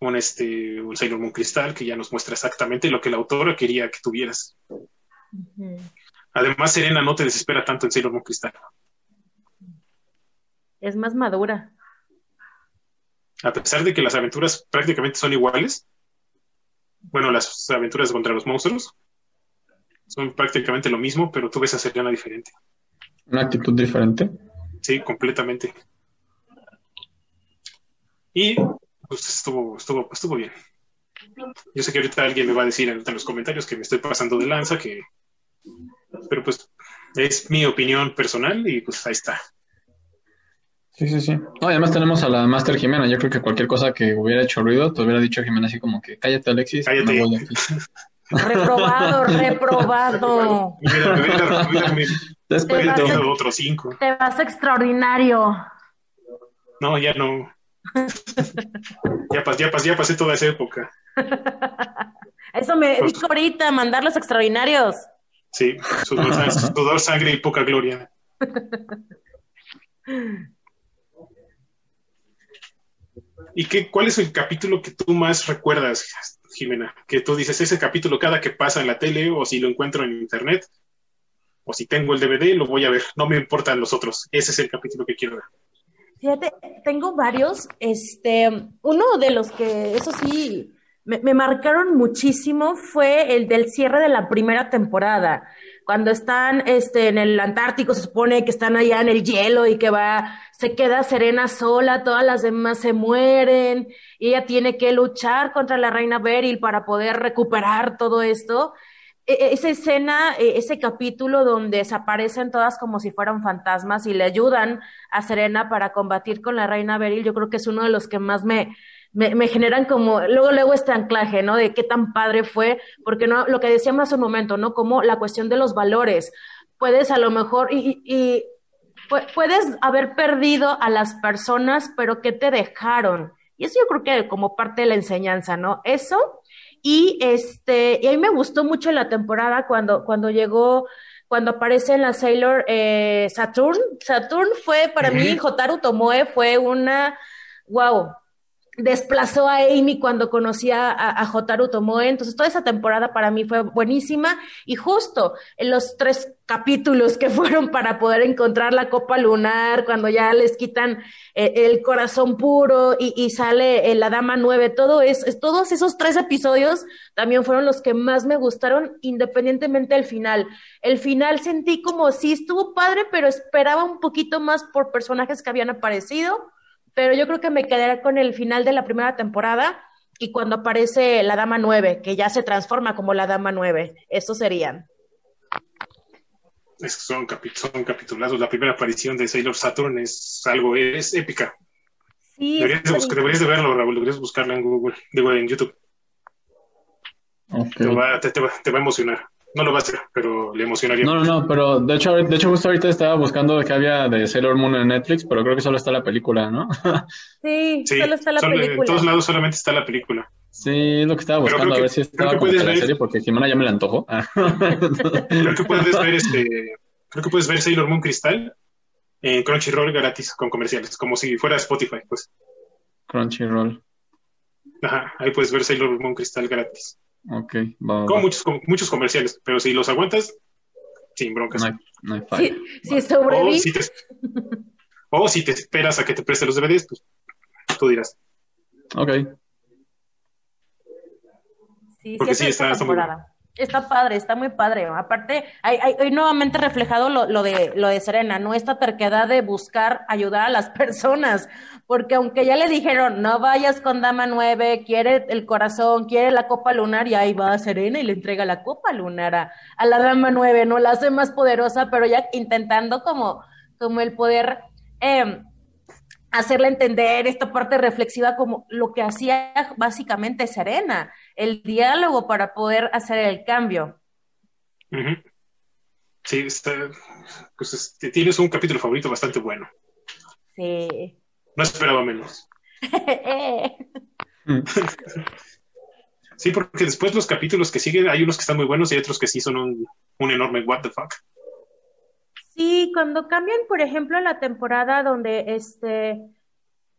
un, este, un Sailor Moon Cristal que ya nos muestra exactamente lo que la autora quería que tuvieras. Además, Serena no te desespera tanto en Sailor Moon Cristal. Es más madura. A pesar de que las aventuras prácticamente son iguales, bueno, las aventuras contra los monstruos son prácticamente lo mismo, pero tú ves a Serena diferente. ¿Una actitud diferente? Sí, completamente. Y pues estuvo, estuvo, estuvo bien. Yo sé que ahorita alguien me va a decir en los comentarios que me estoy pasando de lanza, que pero pues es mi opinión personal y pues ahí está. Sí, sí, sí. además tenemos a la Master Jimena. Yo creo que cualquier cosa que hubiera hecho ruido, te hubiera dicho Jimena así como que cállate, Alexis. Cállate. reprobado, reprobado. Mira, mira, mira, mira. Después te vas, otro cinco. Te vas extraordinario. No, ya no. ya, ya, ya pasé toda esa época. Eso me pues dijo ahorita, mandar los extraordinarios. Sí, sudor, sangre y poca gloria. ¿Y qué, cuál es el capítulo que tú más recuerdas, Jimena? Que tú dices, ese capítulo cada que pasa en la tele o si lo encuentro en internet o si tengo el DVD, lo voy a ver. No me importan los otros. Ese es el capítulo que quiero ver. Fíjate, tengo varios. Este, uno de los que, eso sí, me, me, marcaron muchísimo fue el del cierre de la primera temporada. Cuando están este, en el Antártico, se supone que están allá en el hielo y que va, se queda Serena sola, todas las demás se mueren, y ella tiene que luchar contra la reina Beryl para poder recuperar todo esto. E, e, esa escena, e, ese capítulo donde desaparecen todas como si fueran fantasmas y le ayudan a Serena para combatir con la reina Beryl, yo creo que es uno de los que más me, me, generan como, luego, luego este anclaje, ¿no? De qué tan padre fue, porque no, lo que decíamos hace un momento, ¿no? Como la cuestión de los valores. Puedes a lo mejor, y, y puedes haber perdido a las personas, pero ¿qué te dejaron? Y eso yo creo que como parte de la enseñanza, ¿no? Eso y este, y a mí me gustó mucho la temporada cuando, cuando llegó, cuando aparece en la Sailor eh, Saturn. Saturn fue para mí, Jotaru Tomoe fue una, wow, desplazó a Amy cuando conocía a, a, Tomoe, entonces toda esa temporada para mí fue buenísima y justo en los tres capítulos que fueron para poder encontrar la copa lunar, cuando ya les quitan eh, el corazón puro y, sale eh, la dama nueve, todo es, todos esos tres episodios también fueron los que más me gustaron independientemente del final. El final sentí como sí estuvo padre, pero esperaba un poquito más por personajes que habían aparecido pero yo creo que me quedaré con el final de la primera temporada y cuando aparece la Dama 9, que ya se transforma como la Dama 9. Esos serían. Es son, son capitulados. La primera aparición de Sailor Saturn es algo, es épica. Sí, deberías, de buscar, deberías de verlo, Raúl, deberías buscarla en Google, digo, en YouTube. Okay. Te, va, te, te, va, te va a emocionar. No lo va a hacer, pero le emocionaría. No, no, no, pero de hecho, de hecho justo ahorita estaba buscando que había de Sailor Moon en Netflix, pero creo que solo está la película, ¿no? sí, solo está la película. En todos lados solamente está la película. Sí, es lo que estaba buscando, a ver si estaba como la serie, porque Jimena ya me la antojo. creo que puedes ver este, creo que puedes ver Sailor Moon Cristal en Crunchyroll gratis con comerciales, como si fuera Spotify, pues. Crunchyroll. Ajá, ahí puedes ver Sailor Moon Cristal gratis. Ok, va, Con muchos, con muchos comerciales, pero si los aguantas, sin broncas. No hay, falla. Si, sobrevives. O si, te, o si te esperas a que te preste los DVDs, pues tú dirás. Ok. Sí, Porque sí, está, está, muy Está padre, está muy padre. Aparte, hay, hay, nuevamente reflejado lo, lo, de, lo de Serena, ¿no? Esta terquedad de buscar ayudar a las personas, porque aunque ya le dijeron, no vayas con Dama 9, quiere el corazón, quiere la copa lunar, y ahí va Serena y le entrega la copa lunar a, a la Dama 9, ¿no? La hace más poderosa, pero ya intentando como, como el poder eh, hacerle entender esta parte reflexiva como lo que hacía básicamente Serena, el diálogo para poder hacer el cambio. Sí, pues tienes un capítulo favorito bastante bueno. Sí. No esperaba menos. sí, porque después los capítulos que siguen, hay unos que están muy buenos y hay otros que sí son un, un enorme what the fuck. Sí, cuando cambian, por ejemplo, la temporada donde este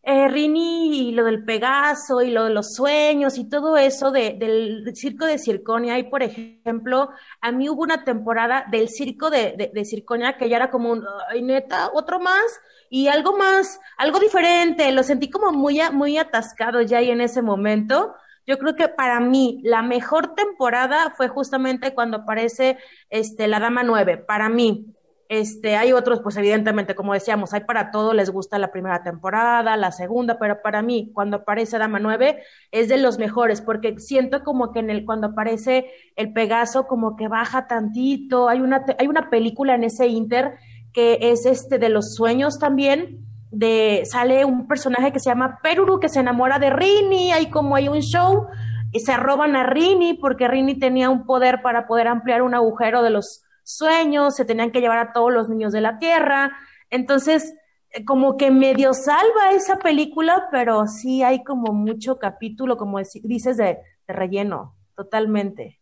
eh, Rini y lo del Pegaso y lo de los sueños y todo eso de, del circo de Circonia. Y por ejemplo, a mí hubo una temporada del circo de, Circonia que ya era como un, ay, neta, otro más y algo más, algo diferente. Lo sentí como muy, muy atascado ya ahí en ese momento. Yo creo que para mí la mejor temporada fue justamente cuando aparece este, la Dama 9, para mí. Este, hay otros, pues evidentemente, como decíamos, hay para todo, les gusta la primera temporada, la segunda, pero para mí, cuando aparece Dama 9, es de los mejores, porque siento como que en el, cuando aparece el Pegaso, como que baja tantito, hay una, hay una película en ese Inter que es este de los sueños también, de, sale un personaje que se llama Peruru, que se enamora de Rini, hay como hay un show, y se roban a Rini, porque Rini tenía un poder para poder ampliar un agujero de los sueños, se tenían que llevar a todos los niños de la Tierra. Entonces, eh, como que medio salva esa película, pero sí hay como mucho capítulo, como dices, de, relleno, totalmente.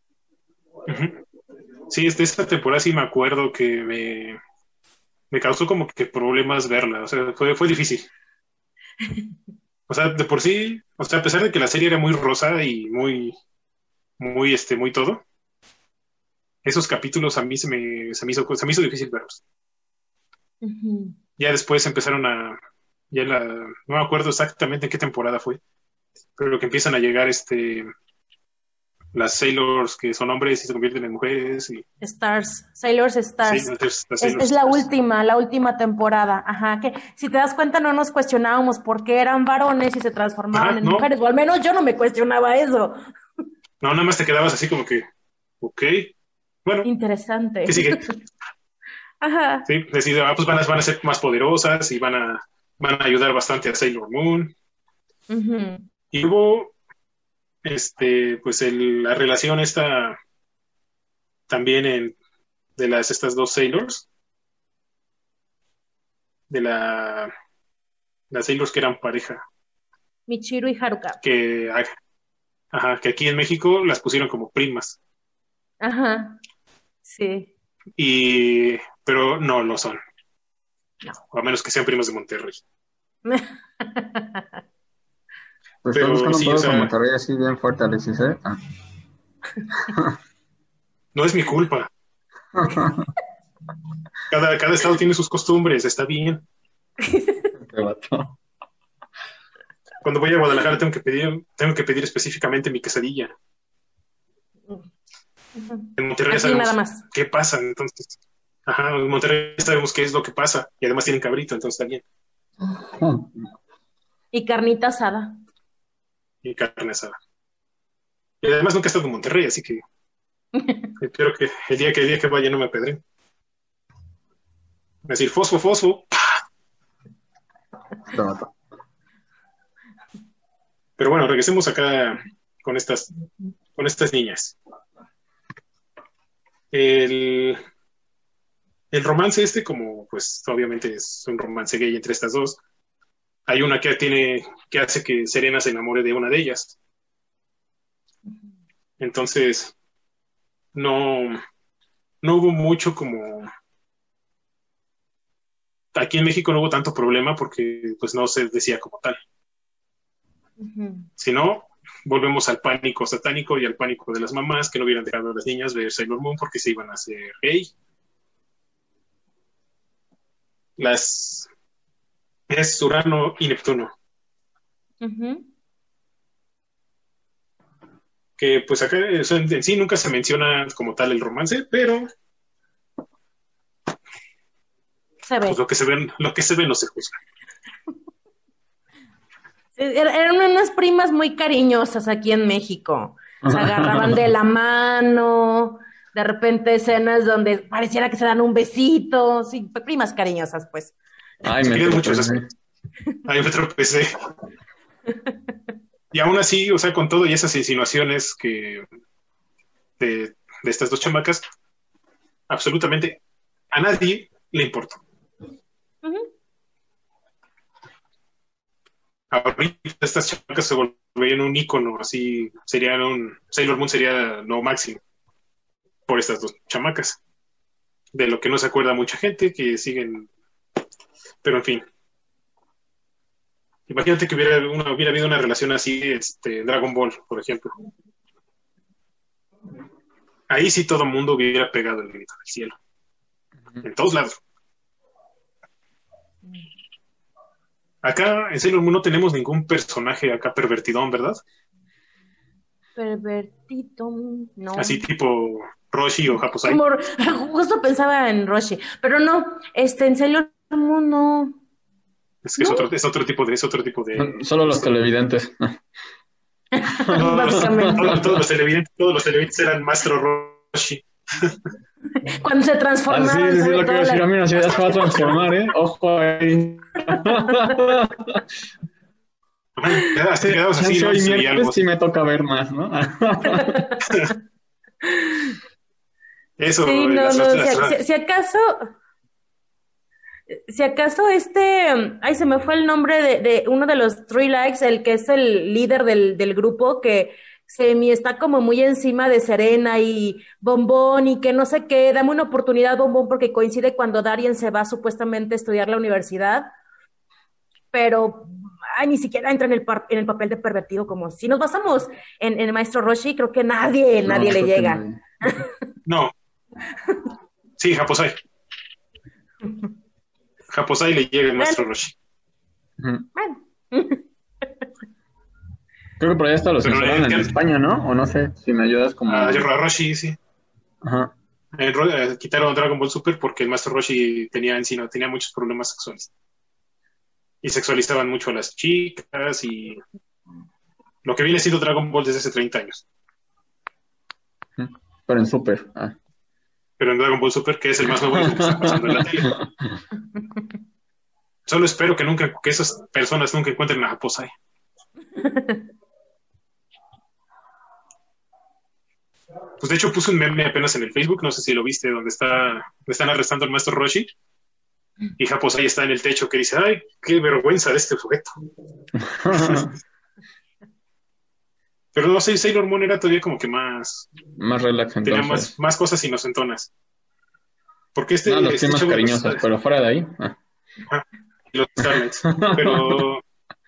Sí, esta temporada sí me acuerdo que me, me causó como que problemas verla, o sea, fue, fue difícil. O sea, de por sí, o sea, a pesar de que la serie era muy rosa y muy, muy, este, muy todo, esos capítulos a mí se me, se me, hizo, se me hizo difícil verlos. Ya después empezaron a, ya la, no me acuerdo exactamente en qué temporada fue, pero que empiezan a llegar este las Sailors que son hombres y se convierten en mujeres y Stars, Sailors Stars. es, la última, la última temporada, ajá, que si te das cuenta no nos cuestionábamos por qué eran varones y se transformaban en mujeres, o al menos yo no me cuestionaba eso. No, nada más te quedabas así como que, ok, bueno. Interesante. ¿Qué sigue? ajá. Sí, decide, ah, pues van a, van a ser más poderosas y van a van a ayudar bastante a Sailor Moon. Y luego, este, pues el, la relación está también en, de las estas dos Sailors, de la las Sailors que eran pareja. Michiru y Haruka. Que, ajá, que aquí en México las pusieron como primas. Ajá, sí. Y, pero no lo son. No. a menos que sean primos de Monterrey. Pues Pero, buscando sí, un o Monterrey así bien fuerte, Alexis, ¿eh? Ah. no es mi culpa. Cada, cada estado tiene sus costumbres, está bien. Cuando voy a Guadalajara tengo que pedir, tengo que pedir específicamente mi quesadilla. En Monterrey sabemos qué pasa, entonces. Ajá, en Monterrey sabemos qué es lo que pasa y además tienen cabrito, entonces está bien. Y carnita asada. Y carne asada. Y además nunca he estado en Monterrey, así que espero que el día que el día que vaya no me apedren. Decir fosfo, fosfo. Pero bueno, regresemos acá con estas, con estas niñas. El, el romance este, como pues obviamente es un romance gay entre estas dos, hay una que tiene, que hace que Serena se enamore de una de ellas. Entonces, no, no hubo mucho como aquí en México no hubo tanto problema porque pues no se decía como tal. Si no, volvemos al pánico satánico y al pánico de las mamás que no hubieran dejado a las niñas ver Sailor Moon porque se iban a hacer gay las es Urano y Neptuno. Que pues acá en, sí nunca se menciona como tal el romance, pero se ve. Pues, lo que se ve, lo que se ve no se juzga. Eran unas primas muy cariñosas aquí en México. Se agarraban de la mano, de repente escenas donde pareciera que se dan un besito, sí, primas cariñosas, pues. Ay, me tropecé. Ay, me tropecé. Y aún así, o sea, con todo y esas insinuaciones que de, estas dos chamacas, absolutamente a nadie le importó. Ahorita estas chamacas se volverían un ícono, así serían un Sailor Moon sería lo máximo por estas dos chamacas. De lo que no se acuerda mucha gente, que siguen. Pero en fin. Imagínate que hubiera, hubiera habido una relación así, este, Dragon Ball, por ejemplo. Ahí sí todo el mundo hubiera pegado el grito del cielo. En todos lados. Acá en Sailor Moon no tenemos ningún personaje acá pervertidón, ¿verdad? Pervertido, no. Así tipo Roshi o Japosai. justo pensaba en Roshi, pero no, este, en Sailor Moon no. Es que es, otro, es otro tipo de, es otro tipo de. Solo los televidentes. Básicamente. Todos, los televidentes, todos los televidentes eran Maestro Roshi. Cuando se transformaban. Ah, sí, sí, lo que decir, a mí no se va a transformar, ¿eh? Ojo ahí. Quedaste quedados así, ¿no? Y algo. sí me toca ver más, ¿no? Eso, sí, no, no, si, acaso, si acaso este, ay, se me fue el nombre de, de, uno de los Three Likes, el que es el líder del, del grupo, que Semi está como muy encima de Serena y Bombón y que no sé qué, dame una oportunidad, Bombón, porque coincide cuando Darien se va supuestamente a estudiar la universidad pero ay, ni siquiera entra en el, en el papel de pervertido como si nos basamos en, el maestro Roshi, creo que nadie, nadie le llega. No. Sí, Japosai. Japosai le llega el maestro Roshi. Bueno. Creo que por ahí está los censuraron en España, ¿no? O no sé, si me ayudas como... Ah, Roshi, sí. Ajá. Eh, quitaron Dragon Ball Super porque el Master Roshi tenía encima, tenía muchos problemas sexuales. Y sexualizaban mucho a las chicas y lo que viene siendo Dragon Ball desde hace 30 años. Pero en Super. Ah. Pero en Dragon Ball Super, que es el más nuevo que está pasando en la tele. Solo espero que nunca, que esas personas nunca encuentren a Japosai. Pues de hecho puse un meme apenas en el Facebook, no sé si lo viste, donde está, están arrestando al maestro Roshi. Y Japosai está en el techo que dice, ay, qué vergüenza de este sujeto. Pero no sé, Sailor Moon era todavía como que más... Más relax Tenía más, más, cosas inocentonas. Porque este... No, los este más cariñosos, pero fuera de ahí... Ah. los Starlights. pero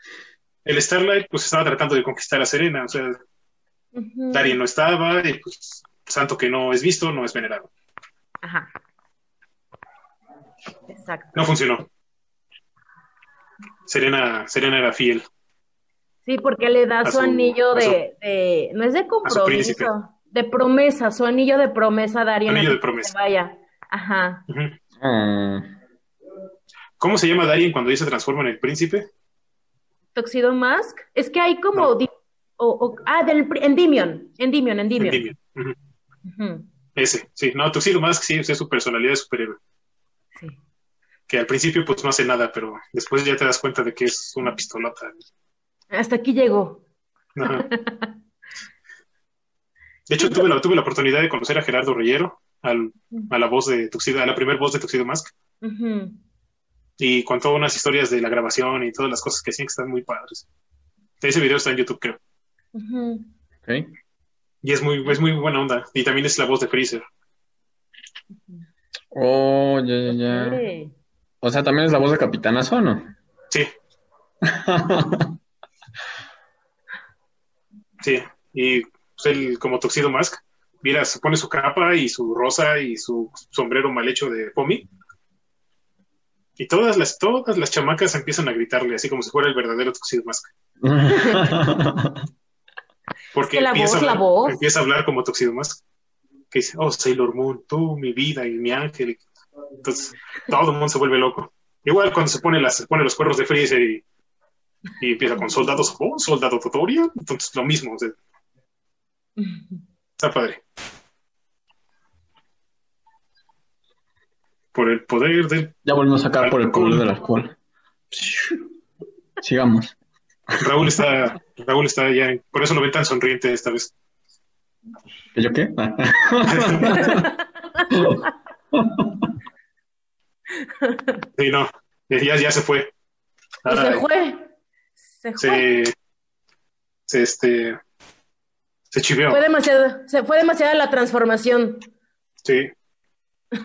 el Starlight pues estaba tratando de conquistar a Serena, o sea, Darien no estaba y pues santo que no es visto, no es venerado. Ajá. Exacto. No funcionó. Serena, Serena era fiel. Sí, porque le da su, anillo de, no es de compromiso, de promesa, su anillo de promesa a Darien. Anillo de promesa. Vaya. Ajá. Ah. ¿Cómo se llama Darien cuando ella se transforma en el príncipe? Tuxedo Mask. Es que hay como o, ah, del Endymion, Endymion, Endymion. Endymion. Ese, sí, no, Tuxedo Mask sí, es su personalidad de superhéroe. Sí. Que al principio pues no hace nada, pero después ya te das cuenta de que es una pistolota. Hasta aquí llegó. De hecho, tuve la, tuve la oportunidad de conocer a Gerardo Reyero, al, a la voz de Tuxedo, a la primera voz de Tuxedo Mask. Y contó unas historias de la grabación y todas las cosas que hacían que están muy padres. Ese video está en YouTube, creo. Y es muy, es muy buena onda. Y también es la voz de Freezer. Oh, ya, ya, ya. O sea, también es la voz de Capitanazo, ¿no? Sí. sí. Y pues, él, como Tuxedo Mask, mira, se pone su capa y su rosa y su sombrero mal hecho de Pomi. Y todas las, todas las chamacas empiezan a gritarle, así como si fuera el verdadero Tuxedo Mask. Porque la empieza, voz, a hablar, la voz. empieza a hablar como Tuxedo Mask. Que dice, oh, Sailor Moon, tú, mi vida y mi ángel. Entonces, todo el mundo se vuelve loco. Igual cuando se pone, las, pone los cuernos de Freezer y, y empieza con soldados, oh, soldado tutorial. Entonces, lo mismo. está padre. Por el poder del. Ya volvimos a sacar por el poder del alcohol. Sigamos. Raúl está, Raúl está ya, por eso lo ve tan sonriente esta vez. ¿Que yo qué? sí, no, ya, ya se fue. se fue. Se fue. Se, este, se chiveó. Fue demasiado, se fue demasiada la transformación. Sí.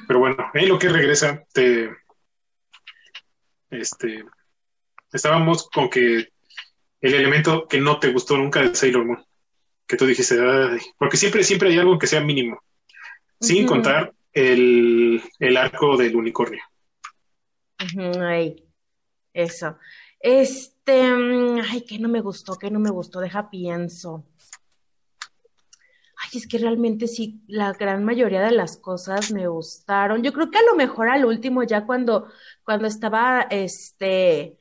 Pero bueno, en lo que regresa, te, este, estábamos con que el elemento que no te gustó nunca de Sailor Moon. Que tú dijiste, porque siempre, siempre hay algo que sea mínimo. Sin contar el, arco del unicornio. ay, eso. Este, mm, ay, que no me gustó, que no me gustó, deja pienso. Ay, es que realmente sí, la gran mayoría de las cosas me gustaron. Yo creo que a lo mejor al último, ya cuando, cuando estaba, este,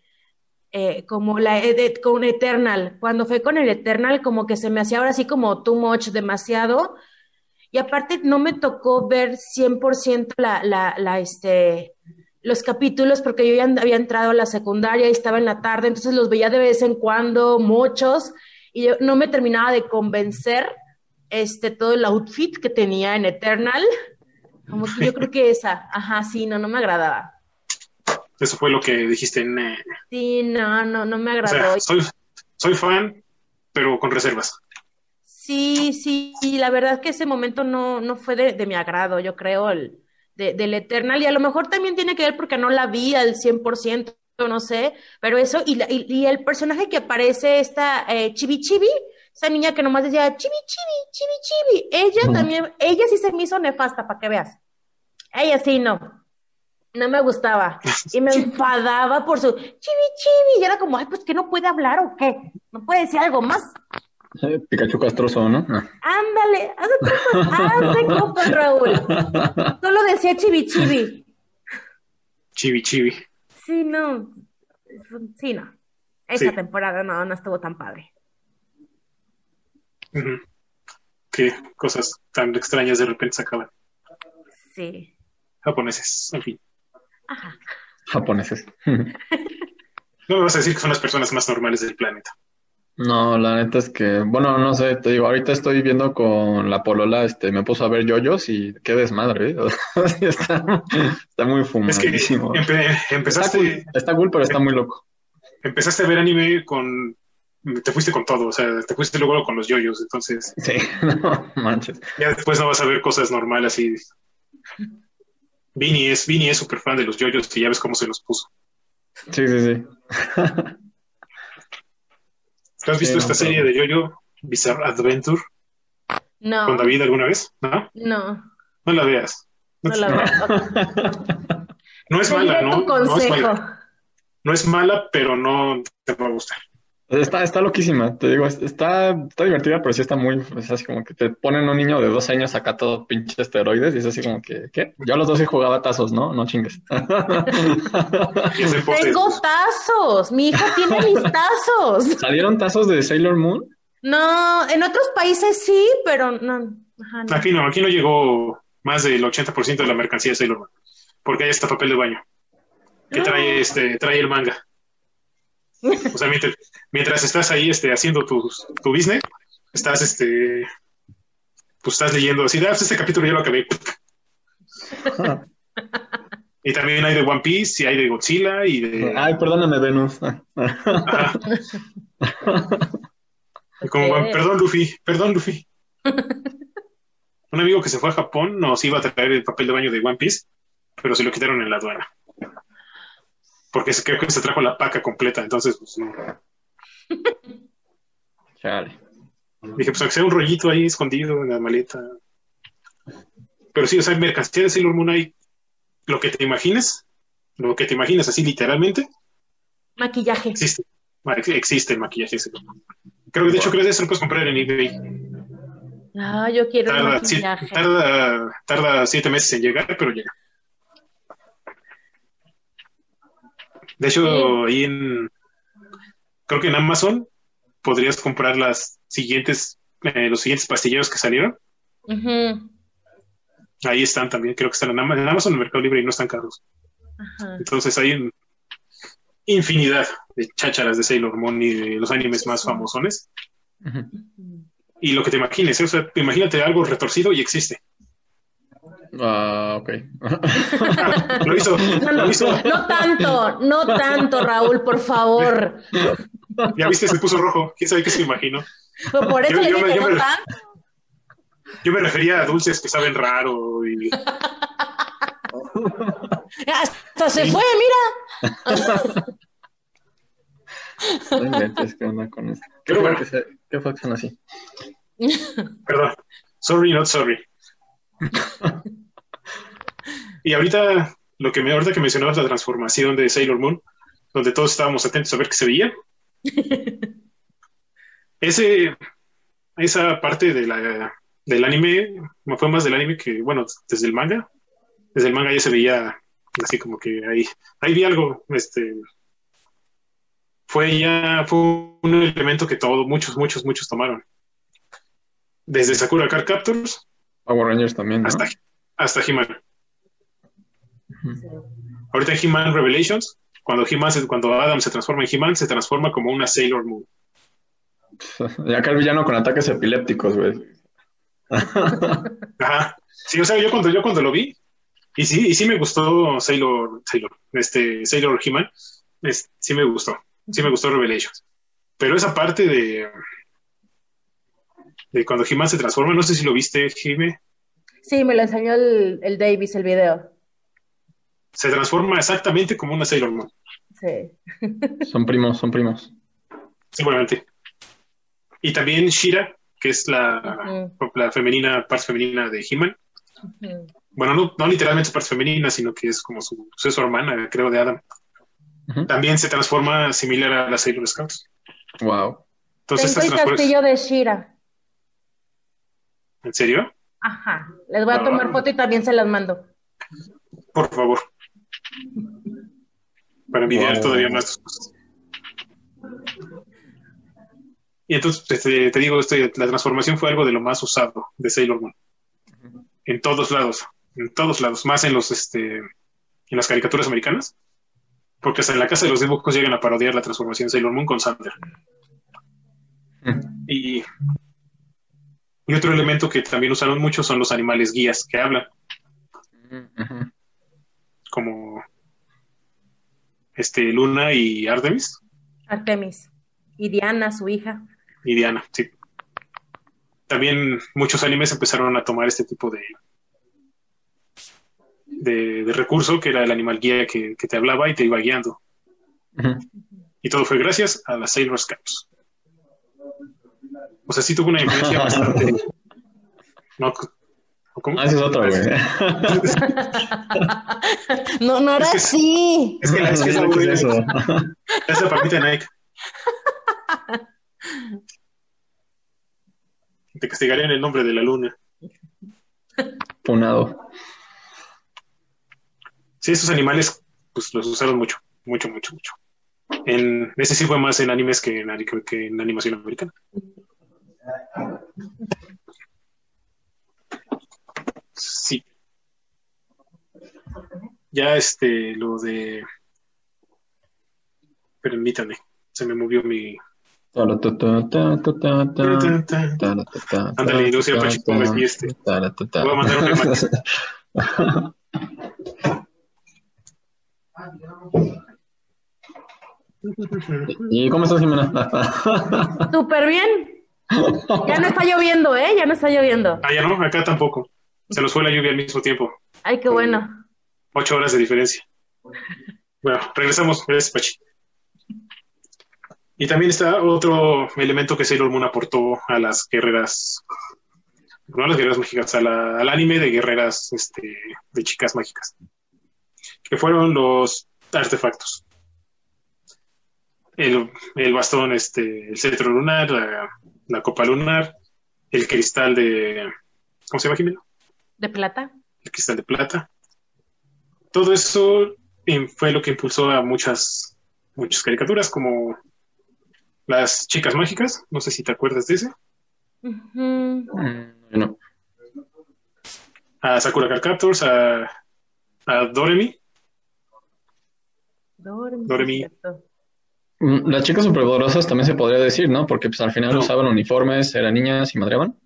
eh, como la con Eternal. Cuando fue con el Eternal, como que se me hacía ahora así como too much, demasiado. Y aparte no me tocó ver 100% la, la, la, este, los capítulos porque yo ya había entrado a la secundaria y estaba en la tarde, entonces los veía de vez en cuando, muchos, y yo no me terminaba de convencer este, todo el outfit que tenía en Eternal. Como que yo creo que esa, ajá, sí, no, no me agradaba. Eso fue lo que dijiste. en Sí, no, no, no me agradó. soy, fan, pero con reservas. Sí, sí, y la verdad que ese momento no, no fue de, mi agrado, yo creo, el, de, del Eternal, y a lo mejor también tiene que ver porque no la vi al 100%, no sé, pero eso, y, y, el personaje que aparece, esta eh, Chibi Chibi, esa niña que nomás decía Chibi Chibi, Chibi Chibi, ella también, ella sí se me hizo nefasta, para que veas. Ella sí, no. No me gustaba. Y me enfadaba por su chibi chibi. Y era como, ay, pues que no puede hablar o qué. No puede decir algo más. Pikachu castroso, ¿no? Ándale, hazte copas, Raúl. Solo decía chibi chibi. Chibi chibi. Sí, no. Sí, no. Esa temporada no, no estuvo tan padre. Qué cosas tan extrañas de repente se acaban. Sí. Japoneses, en fin. Ajá. Japoneses. no me vas a decir que son las personas más normales del planeta. No, la neta es que, bueno, no sé, te digo, ahorita estoy viendo con la polola, este, me puso a ver yoyos y qué desmadre, ¿eh? está, muy fumadísimo. Es que empezaste... Está cool, pero está muy loco. Empezaste a ver anime con... Te fuiste con todo, o sea, te fuiste luego con los yoyos, entonces... Sí, no manches. Ya después no vas a ver cosas normales así. Vini es, Vini es súper fan de los yoyos y ya ves cómo se los puso. Sí, sí, sí. has visto esta serie de Yoyo, Bizarre Adventure? No. ¿Con David alguna vez? No. No. No la veas. No, la veas. no es mala, ¿no? No es mala. No es mala, pero no te va a gustar. Está, está loquísima, te digo, está, está divertida, pero sí está muy, es así como que te ponen un niño de dos años acá todo pinche esteroides y es así como que, ¿qué? Yo a los dos sí jugaba tazos, ¿no? No chingues. Tengo tazos, mi hija tiene mis tazos. ¿Salieron tazos de Sailor Moon? No, en otros países sí, pero no. Aquí no, aquí no llegó más del 80% de la mercancía de Sailor Moon, porque ahí está papel de baño, que trae, este, trae el manga. O sea, mientras, estás ahí este, haciendo tu, tu business, estás, este, pues estás leyendo así, ah, pues este capítulo ya lo acabé. y también hay de One Piece y hay de Godzilla y de... Ay, perdóname, Venus. Como, perdón, Luffy, perdón, Luffy. Un amigo que se fue a Japón nos iba a traer el papel de baño de One Piece, pero se lo quitaron en la aduana porque creo que se trajo la paca completa, entonces, pues no. Chale. Dije, pues aunque sea un rollito ahí escondido en la maleta. Pero sí, o sea, mercancía de Sailor Moon hay lo que te imagines, lo que te imagines así literalmente. Maquillaje. Existe, existe el maquillaje. Creo que de hecho creo que eso lo puedes comprar en eBay. Ah, yo quiero tarda, maquillaje. tarda, tarda siete meses en llegar, pero llega. De hecho, ahí en, creo que en Amazon podrías comprar las siguientes, eh, los siguientes pastilleros que salieron. Ahí están también, creo que están en Amazon, en Amazon, en Mercado Libre y no están caros. Entonces hay infinidad de chácharas de Sailor Moon y de los animes más famosones. Y lo que te imagines, ¿eh? o sea, imagínate algo retorcido y existe. Ah, ok. lo hizo, no, No tanto, no tanto, Raúl, por favor. Ya viste, se puso rojo. ¿Quién sabe qué se imaginó? por eso yo, le me, Yo me refería a dulces que saben raro y... Hasta se fue, mira. ¿Qué onda con esto? ¿Qué fue que, se, qué fue que son así? Perdón. Sorry, not sorry. Y ahorita, lo que me, ahorita que mencionabas la transformación de Sailor Moon, donde todos estábamos atentos a ver qué se veía. Ese, esa parte de la, del anime, fue más del anime que, bueno, desde el manga. Desde el manga ya se veía así como que ahí, ahí vi algo, este, fue ya, fue un elemento que todos, muchos, muchos, muchos tomaron. Desde Sakura Card Captors. Power Rangers también. Hasta, hasta He-Man. Ahorita en He-Man Revelations, cuando, he cuando Adam se transforma en He-Man, se transforma como una Sailor Moon. Ya que el villano con ataques epilépticos, güey. Ajá. Sí, o sea, yo cuando, yo cuando lo vi, y sí, y sí me gustó Sailor, Sailor, este, Sailor He-Man, sí me gustó, sí me gustó Revelations. Pero esa parte de, de cuando He-Man se transforma, no sé si lo viste, Jime. Sí, me lo enseñó el, el Davis, el video se transforma exactamente como una Sailor Moon. Sí. Son primos, son primos. Seguramente. Y también Shira, que es la, la femenina, parte femenina de He-Man. Bueno, no, no literalmente parte femenina, sino que es como su, su hermana, creo, de Adam. También se transforma similar a las Sailor Scouts. Wow. Entonces, Tengo el castillo de Shira. ¿En serio? Ajá. Les voy a tomar foto y también se las mando. Por favor. Para envidiar todavía más cosas. Y entonces este, te digo, este, la transformación fue algo de lo más usado de Sailor Moon. En todos lados, en todos lados, más en los este en las caricaturas americanas, porque hasta en la casa de los dibujos llegan a parodiar la transformación de Sailor Moon con Sander. Y, y otro elemento que también usaron mucho son los animales guías que hablan. Como este Luna y Artemis. Artemis. Y Diana, su hija. Y Diana, sí. También muchos animes empezaron a tomar este tipo de, de, recurso, que era el animal guía que, te hablaba y te iba guiando. Y todo fue gracias a las Sailor Scouts. O sea, sí tuvo una influencia bastante. No, ¿Cómo? Ah, ese es otro, güey. no, no era así. Es que la es que es eso. Esa papita Nike. Te castigarían el nombre de la luna. Punado. Sí, esos animales, pues los usaron mucho, mucho, mucho, mucho. En, ese sí fue más en animes que en, que en animación americana. Sí. Ya este, lo de. Permítame, se me movió mi. Ándale, industria Pachico, y este. Voy a mandar un ¿Y cómo estás, Jimena? Súper bien. Ya no está lloviendo, ¿eh? Ya no está lloviendo. Ah, ya no, acá tampoco. Se nos fue la lluvia al mismo tiempo. Ay, qué bueno. Ocho horas de diferencia. Bueno, regresamos. Gracias, Pachi. Y también está otro elemento que Sailor Moon aportó a las guerreras, no a las guerreras mágicas, al anime de guerreras este, de chicas mágicas, que fueron los artefactos. El, bastón, este, el cetro lunar, la, copa lunar, el cristal de... ¿Cómo se llama, Jimeno? De plata. El cristal de plata. Todo eso fue lo que impulsó a muchas, muchas caricaturas, como las chicas mágicas. No sé si te acuerdas de ese. Mm, no. A Sakura Card a, a Doremi. Doremi. Mm, las chicas superpoderosas también se podría decir, ¿no? Porque pues al final usaban uniformes, eran niñas y madreaban.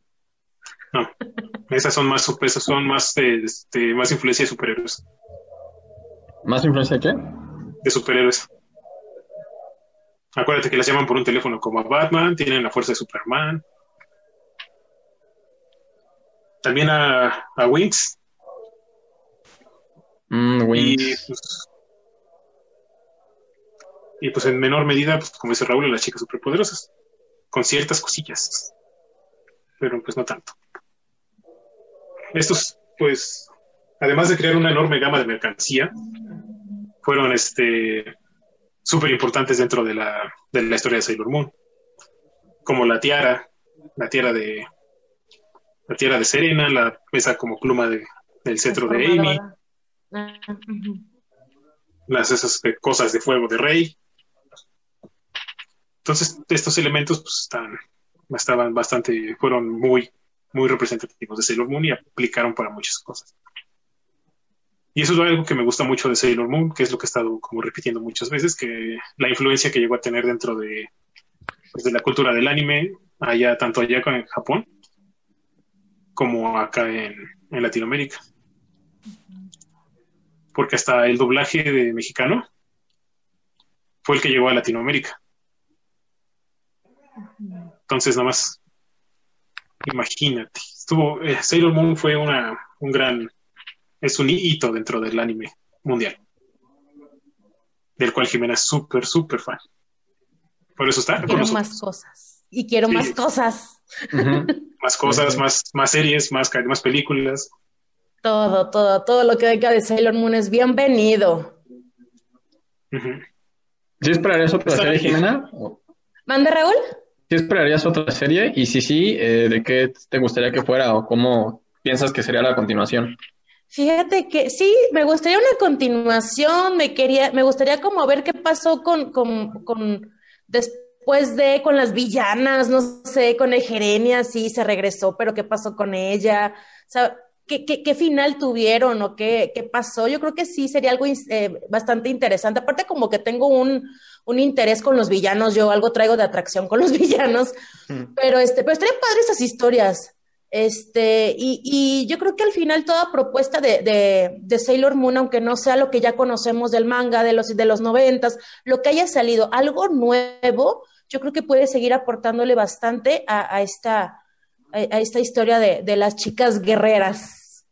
No, esas son más, esas son más, de, este, más influencia de superhéroes. ¿Más influencia de qué? De superhéroes. Acuérdate que las llaman por un teléfono como a Batman, tienen la fuerza de Superman. También a, a Wings. Mm, Wings. Pues, y pues en menor medida, pues como dice Raúl, las chicas superpoderosas, con ciertas cosillas, pero pues no tanto. Estos, pues, además de crear una enorme gama de mercancía, fueron este súper importantes dentro de la, de la historia de Sailor Moon, como la tiara, la tiara de la tiara de Serena, la esa como pluma de, del cetro de Amy, las esas cosas de fuego de Rey, entonces, estos elementos pues, están, estaban bastante, fueron muy, muy representativos de Sailor Moon y aplicaron para muchas cosas. Y eso es algo que me gusta mucho de Sailor Moon, que es lo que he estado como repitiendo muchas veces, que la influencia que llegó a tener dentro de, pues, de la cultura del anime, allá, tanto allá en Japón, como acá en, en Latinoamérica. Porque hasta el doblaje de mexicano fue el que llegó a Latinoamérica. Entonces, nada más, imagínate. Estuvo, eh, Sailor Moon fue una, un gran, es un hito dentro del anime mundial. del cual Jimena es súper, súper fan. Por eso está. Quiero más cosas. Y quiero más cosas. más cosas, más, más series, más, más películas. Todo, todo, todo lo que venga de Sailor Moon es bienvenido. ¿Sí esperarías otra serie, Jimena? ¿Mande, Raúl? ¿Sí esperarías otra serie? Y si sí, eh, ¿de qué te gustaría que fuera o cómo piensas que sería la continuación? Fíjate que sí, me gustaría una continuación, me quería, me gustaría como ver qué pasó con, con, con después de con las villanas, no sé, con Egerenia, sí se regresó, pero qué pasó con ella, o qué, qué, qué final tuvieron o qué, qué pasó. Yo creo que sí sería algo eh, bastante interesante. Aparte, como que tengo un, un interés con los villanos, yo algo traigo de atracción con los villanos, mm. pero este, pero estarían padres esas historias. Este, y, y, yo creo que al final toda propuesta de, de, de, Sailor Moon, aunque no sea lo que ya conocemos del manga de los, de los noventas, lo que haya salido, algo nuevo, yo creo que puede seguir aportándole bastante a, a esta, a, esta historia de, de, las chicas guerreras.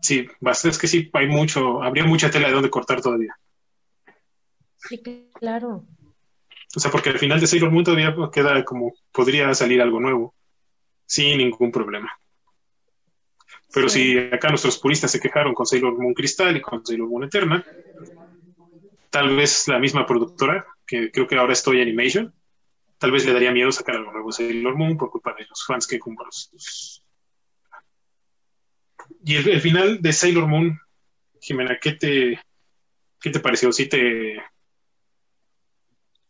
Sí, es que sí, hay mucho, habría mucha tela de donde cortar todavía. Sí, claro. O sea, porque al final de Sailor Moon todavía queda como, podría salir algo nuevo sin ningún problema. Pero si acá nuestros puristas se quejaron con Sailor Moon Cristal y con Sailor Moon Eterna, tal vez la misma productora, que creo que ahora estoy Animation, tal vez le daría miedo sacar algo nuevo Sailor Moon por culpa de los fans que compran los... Y el, final de Sailor Moon, Jimena, ¿qué te, qué te pareció? ¿Sí te,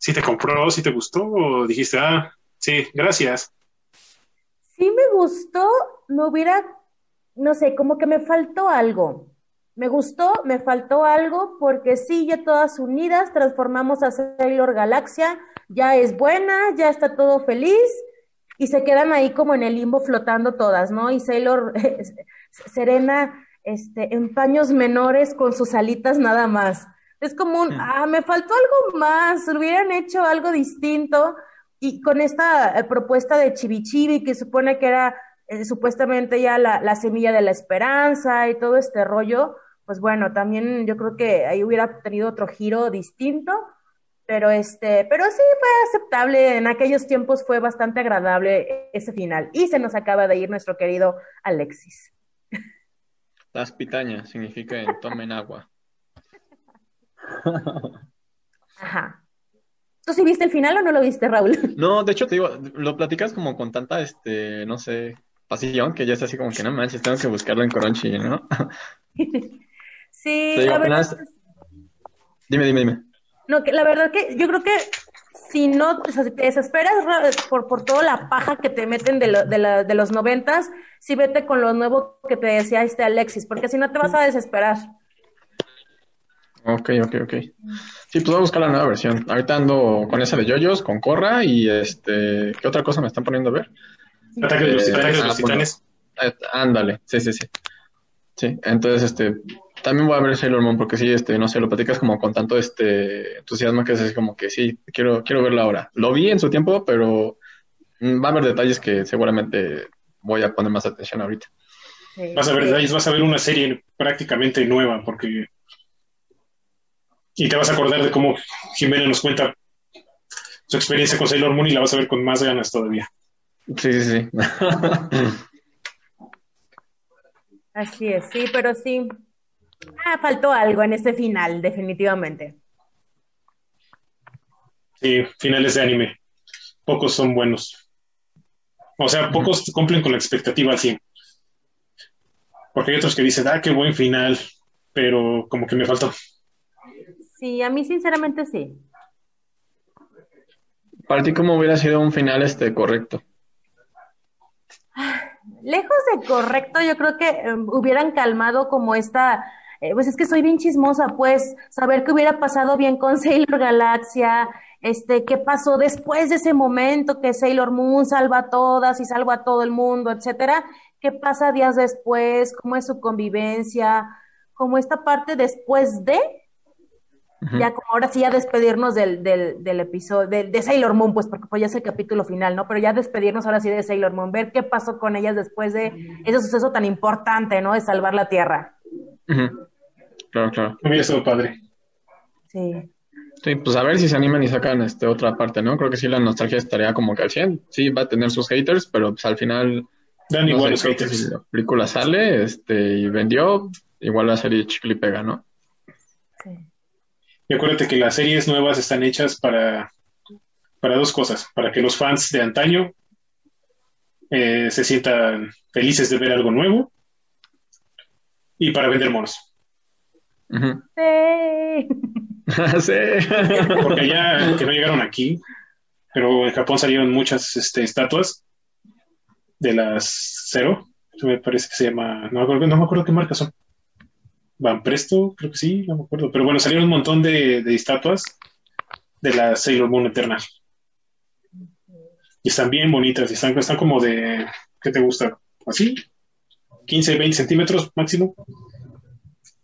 ¿Sí te compró? ¿Sí te gustó? ¿O dijiste, ah, sí, gracias? sí me gustó, me hubiera, no sé, como que me faltó algo. Me gustó, me faltó algo, porque sí, ya todas unidas transformamos a Sailor Galaxia, ya es buena, ya está todo feliz, y se quedan ahí como en el limbo flotando todas, ¿no? Y Sailor Serena, este, en paños menores con sus alitas nada más. Es como un, ah, me faltó algo más, hubieran hecho algo distinto y con esta eh, propuesta de Chibi que supone que era eh, supuestamente ya la, semilla de la esperanza y todo este rollo, pues bueno, también yo creo que ahí hubiera tenido otro giro distinto, pero este, pero sí fue aceptable, en aquellos tiempos fue bastante agradable ese final. Y se nos acaba de ir nuestro querido Alexis. Las pitañas significa en tomen agua. Ajá. ¿Tú sí viste el final o no lo viste, Raúl? No, de hecho te digo, lo platicas como con tanta, este, no sé, pasión, que ya es así como que no manches, tengo que buscarlo en Crunchy, ¿no? sí, la verdad. Dime, dime, dime. No, que la verdad que yo creo que si no, o sea, si te desesperas por, por toda la paja que te meten de, lo, de, la, de los noventas, sí vete con lo nuevo que te decía este Alexis, porque si no te vas a desesperar. Ok, ok, ok. Sí, pues voy a buscar la nueva versión. Ahorita ando con esa de yoyos, con Corra y este, ¿qué otra cosa me están poniendo a ver? Ataque de los, eh, ah, titanes. Eh, ándale, sí, sí, sí. Sí, entonces este, también voy a ver Sailor Moon porque sí, este, no sé, lo platicas como con tanto este entusiasmo que es así como que sí, quiero, quiero verla ahora. Lo vi en su tiempo, pero mm, va a haber detalles que seguramente voy a poner más atención ahorita. Vas a ver detalles, vas a ver una serie prácticamente nueva porque y te vas a acordar de cómo Jimena nos cuenta su experiencia con Sailor Moon y la vas a ver con más ganas todavía. Sí, sí, sí. Así es, sí, pero sí. Ah, faltó algo en ese final, definitivamente. Sí, finales de anime. Pocos son buenos. O sea, pocos cumplen con la expectativa al Porque hay otros que dicen, ah, qué buen final, pero como que me faltó. Sí, a mí sinceramente sí. Para ti, ¿cómo hubiera sido un final este correcto? Lejos de correcto, yo creo que em, hubieran calmado como esta, eh, pues es que soy bien chismosa, pues, saber qué hubiera pasado bien con Sailor Galaxia, este, qué pasó después de ese momento que Sailor Moon salva a todas y salva a todo el mundo, etcétera, qué pasa días después, cómo es su convivencia, como esta parte después de, ya como ahora sí ya despedirnos del, del, del episodio, de, Sailor Moon, pues porque pues ya es el capítulo final, ¿no? Pero ya despedirnos ahora sí de Sailor Moon, ver qué pasó con ellas después de ese suceso tan importante, ¿no? De salvar la Tierra. Claro, claro. Hubiera sido padre. Sí. Sí, pues a ver si se animan y sacan este otra parte, ¿no? Creo que sí la nostalgia estaría como que al 100. Sí, va a tener sus haters, pero pues al final Dan igual haters. Si la película sale este, y vendió, igual la serie chicle y pega, ¿no? Sí. Y acuérdate que las series nuevas están hechas para, para dos cosas, para que los fans de antaño eh, se sientan felices de ver algo nuevo y para vender monos. Sí. sí. Porque ya que no llegaron aquí, pero en Japón salieron muchas este, estatuas de las Cero, me parece que se llama, no, no me acuerdo qué marcas son. Van Presto, creo que sí, no me acuerdo. Pero bueno, salieron un montón de, de estatuas de la Sailor Moon Eternal. Y están bien bonitas, y están, están como de, ¿qué te gusta? Así, 15, 20 centímetros máximo.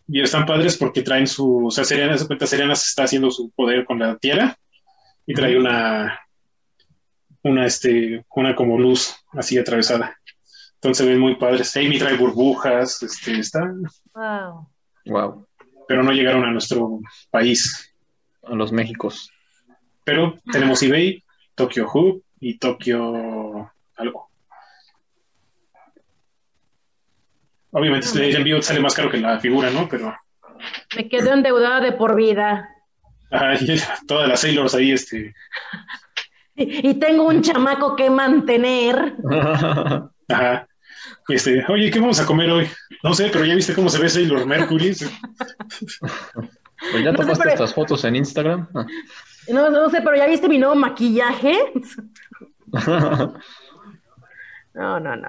Y están padres porque traen su, o sea, Serena, se cuenta, está haciendo su poder con la tierra y trae una, una, este, una como luz así atravesada. Entonces ven muy padres. Amy trae burbujas, este, está. Wow. Wow. Pero no llegaron a nuestro país. A los Méxicos. Pero tenemos eBay, Tokyo Hub y Tokyo algo. Obviamente el envío sale más caro que la figura, ¿no? Pero. Me quedo endeudada de por vida. Ay, todas las Sailors ahí, este. Y, tengo un chamaco que mantener. Ajá. Este, oye, ¿qué vamos a comer hoy? No sé, pero ya viste cómo se ve Sailor Mercury. Pues ya tomaste estas fotos en Instagram. Ah. No, no sé, pero ya viste mi nuevo maquillaje. No, no, no.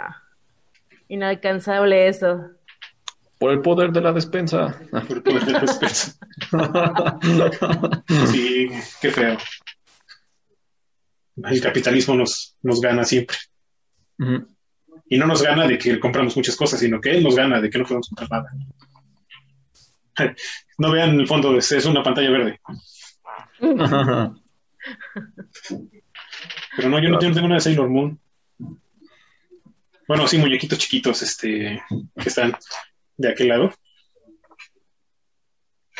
Inalcanzable eso. Por el poder de la despensa. Por el poder de la despensa. sí, qué feo. El capitalismo nos, nos gana siempre. Y no nos gana de que compramos muchas cosas, sino que él nos gana de que no podemos comprar nada. No vean el fondo, es, es una pantalla verde. Pero no, yo no tengo una de Sailor Moon. Bueno, sí, muñequitos chiquitos, este, que están de aquel lado.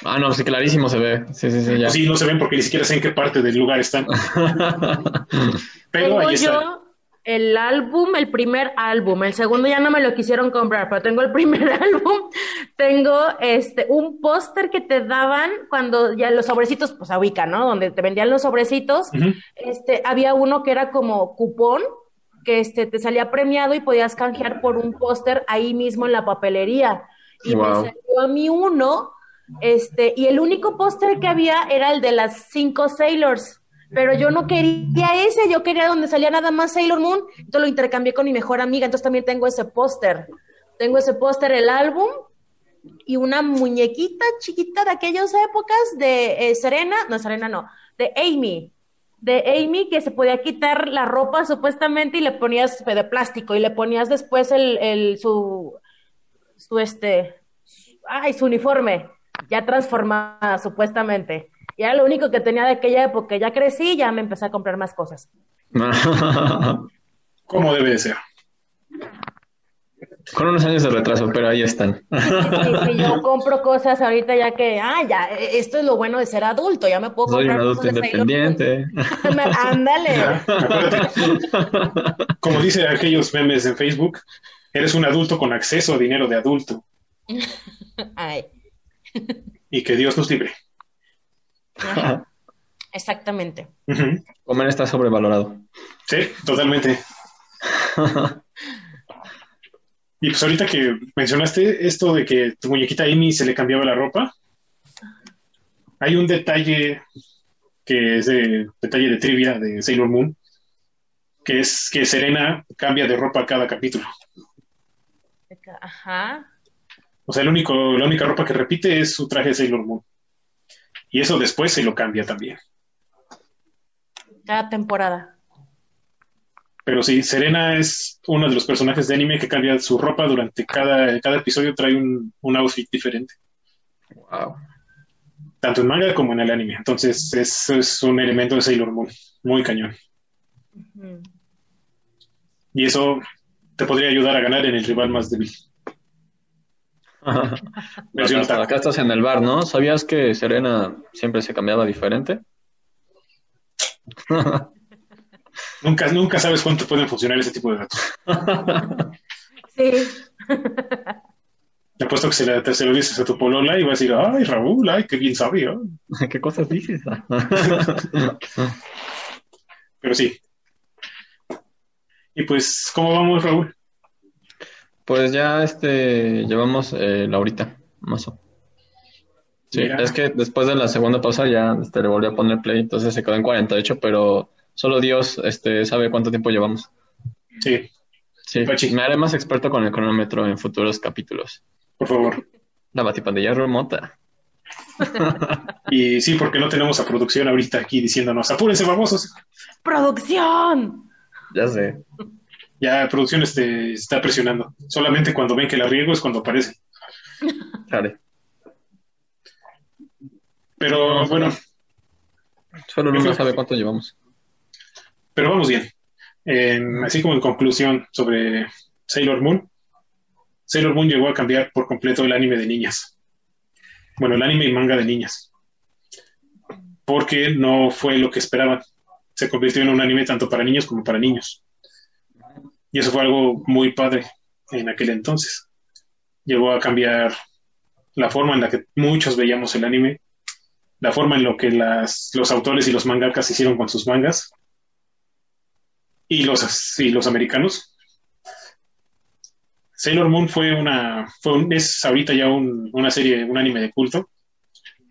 Ah, no, sí, clarísimo se ve. Sí, sí, sí, ya. Sí, no se ven porque ni siquiera sé en qué parte del lugar están. Pero ahí están. El álbum, el primer álbum, el segundo ya no me lo quisieron comprar, pero tengo el primer álbum, tengo este un póster que te daban cuando ya los sobrecitos, pues a Wicca, ¿no? Donde te vendían los sobrecitos, este, había uno que era como cupón, que este te salía premiado y podías canjear por un póster ahí mismo en la papelería. Y me salió a mí uno, este, y el único póster que había era el de las cinco Sailors pero yo no quería ese, yo quería donde salía nada más Sailor Moon, entonces lo intercambié con mi mejor amiga, entonces también tengo ese póster, tengo ese póster, el álbum y una muñequita chiquita de aquellas épocas de eh, Serena, no Serena no, de Amy, de Amy que se podía quitar la ropa supuestamente y le ponías de plástico y le ponías después el, el su, su este, ay, su uniforme ya transformada supuestamente. Y era lo único que tenía de aquella época. Ya crecí y ya me empecé a comprar más cosas. ¿Cómo debe de ser? Con unos años de retraso, pero ahí están. Sí, yo compro cosas ahorita ya que, ah, ya, esto es lo bueno de ser adulto, ya me puedo Soy comprar. un adulto independiente. Ándale. Como dice aquellos memes en Facebook, eres un adulto con acceso a dinero de adulto. Ay. Y que Dios nos libre. Exactamente. Comer está sobrevalorado. Sí, totalmente. y pues ahorita que mencionaste esto de que tu muñequita Amy se le cambiaba la ropa, hay un detalle que es de detalle de trivia de Sailor Moon, que es que Serena cambia de ropa cada capítulo. Ajá. O sea, el único, la única ropa que repite es su traje de Sailor Moon. Y eso después se lo cambia también. Cada temporada. Pero sí, Serena es uno de los personajes de anime que cambia su ropa durante cada, cada episodio, trae un, outfit diferente. Wow. Tanto en manga como en el anime. Entonces, eso es un elemento de Sailor Moon, muy cañón. Y eso te podría ayudar a ganar en el rival más débil. Acá estás en el bar, ¿no? ¿Sabías que Serena siempre se cambiaba diferente? nunca, nunca sabes cuánto pueden funcionar ese tipo de datos. sí. Te apuesto que se, le, se lo dices a tu polola y va a decir, ay, Raúl, ay, qué bien sabía. ¿Qué cosas dices? Pero sí. Y pues, ¿cómo vamos, Raúl? Pues ya este llevamos eh, la horita, más o Sí, es que después de la segunda pausa ya este, le volví a poner play, entonces se quedó en 48, pero solo Dios este, sabe cuánto tiempo llevamos. Sí. Sí, me haré más experto con el cronómetro en futuros capítulos. Por favor. La batipandilla remota. y sí, porque no tenemos a producción ahorita aquí diciéndonos, apúrense, famosos. ¡Producción! Ya sé. Ya producción este, está presionando. Solamente cuando ven que la riego es cuando aparece. Vale. Pero bueno. Solo no sabe cuánto llevamos. Pero vamos bien. así como en conclusión sobre Sailor Moon, Sailor Moon llegó a cambiar por completo el anime de niñas. Bueno, el anime y manga de niñas. Porque no fue lo que esperaban. Se convirtió en un anime tanto para niños como para niños. Y eso fue algo muy padre en aquel entonces. Llegó a cambiar la forma en la que muchos veíamos el anime, la forma en la que los autores y los mangakas hicieron con sus mangas, y los, y los americanos Sailor Moon fue una, fue es ahorita ya una serie, un anime de culto.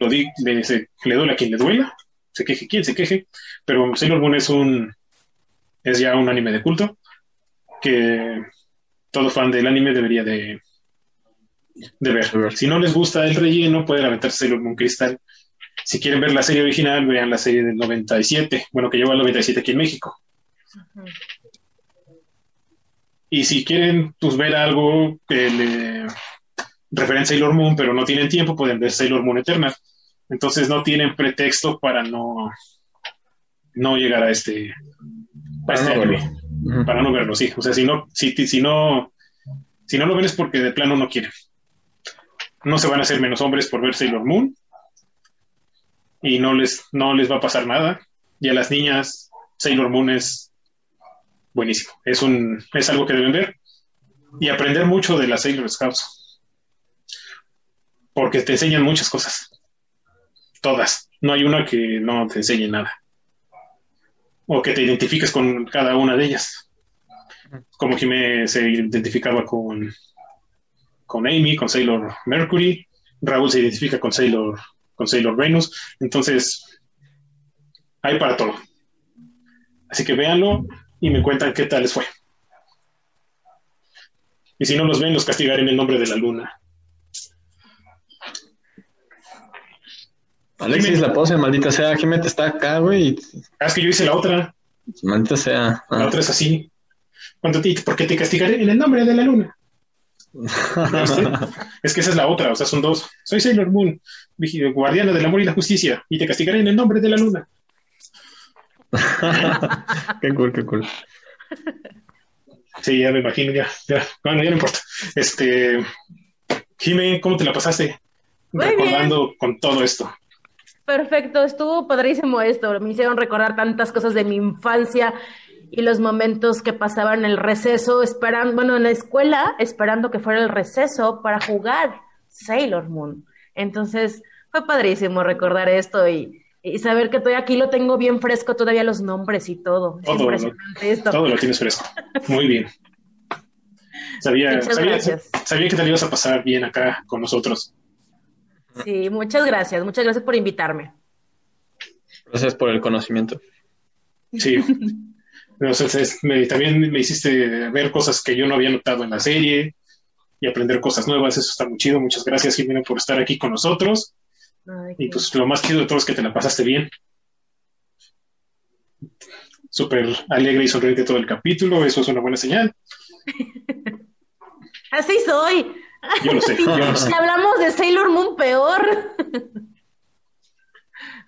Lo di, le, le duele a quien le duela, se queje quien se queje, pero Sailor Moon es un, es ya un anime de culto que todo fan del anime debería de, de ver. Si no les gusta el relleno, pueden aventarse Sailor Moon Crystal. Si quieren ver la serie original, vean la serie del 97, bueno, que lleva el 97 aquí en México. Y si quieren pues, ver algo que le refiere a Sailor Moon, pero no tienen tiempo, pueden ver Sailor Moon Eternal. Entonces no tienen pretexto para no, no llegar a este, para, este no para no verlo, sí. O sea, si no, si, si no, si no lo ven es porque de plano no quieren. No se van a hacer menos hombres por ver Sailor Moon. Y no les, no les va a pasar nada. Y a las niñas, Sailor Moon es buenísimo. Es, un, es algo que deben ver y aprender mucho de las Sailor Scouts. Porque te enseñan muchas cosas. Todas. No hay una que no te enseñe nada. O que te identifiques con cada una de ellas. Como Jimé se identificaba con, con Amy, con Sailor Mercury. Raúl se identifica con Sailor, con Sailor Venus. Entonces, hay para todo. Así que véanlo, y me cuentan qué tal les fue. Y si no los ven, los castigaré en el nombre de la luna. Alexis, la pose, maldita sea, Jiménez está acá, güey. Ah, es que yo hice la otra. Maldita sea. La otra es así. ¿Por qué te castigaré en el nombre de la luna? es que esa es la otra, o sea, son dos. Soy Sailor Moon, guardiana del amor y la justicia, y te castigaré en el nombre de la luna. qué cool, qué cool. Sí, ya me imagino, ya, ya. Bueno, ya no importa. Este, Jimé, ¿cómo te la pasaste? recordando con todo esto. Perfecto, estuvo padrísimo esto. Me hicieron recordar tantas cosas de mi infancia y los momentos que pasaban en el receso, esperando, bueno, en la escuela, esperando que fuera el receso para jugar Sailor Moon. Entonces, fue padrísimo recordar esto y, y saber que estoy aquí lo tengo bien fresco todavía los nombres y todo. Todo, lo, todo lo tienes fresco. Muy bien. Sabía, sabía, sabía, que te ibas a pasar bien acá con nosotros. Sí, muchas gracias. Muchas gracias por invitarme. Gracias por el conocimiento. Sí. también me hiciste ver cosas que yo no había notado en la serie y aprender cosas nuevas. Eso está muy chido. Muchas gracias, Jimena, por estar aquí con nosotros y pues lo más chido de todo es que te la pasaste bien. Súper alegre y sonriente todo el capítulo, eso es una buena señal. Así soy. Yo lo sé, Hablamos de Sailor Moon peor.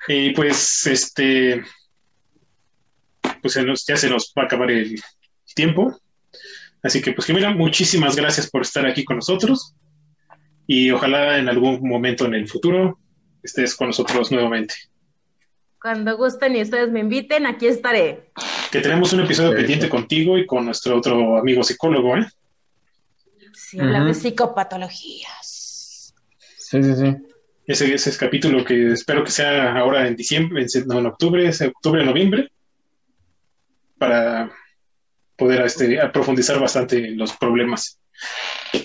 Y pues, este, pues ya se nos va a acabar el tiempo. Así que, pues, Jimena, muchísimas gracias por estar aquí con nosotros. y ojalá en algún momento en el futuro estés con nosotros nuevamente. Cuando gusten y ustedes me inviten, aquí estaré. Que tenemos un episodio pendiente contigo y con nuestro otro amigo psicólogo, ¿eh? Sí, habla de psicopatologías. Sí, sí, sí. Ese, ese es capítulo que espero que sea ahora en diciembre, en, no, en octubre, octubre, noviembre, para poder este, profundizar bastante en los problemas.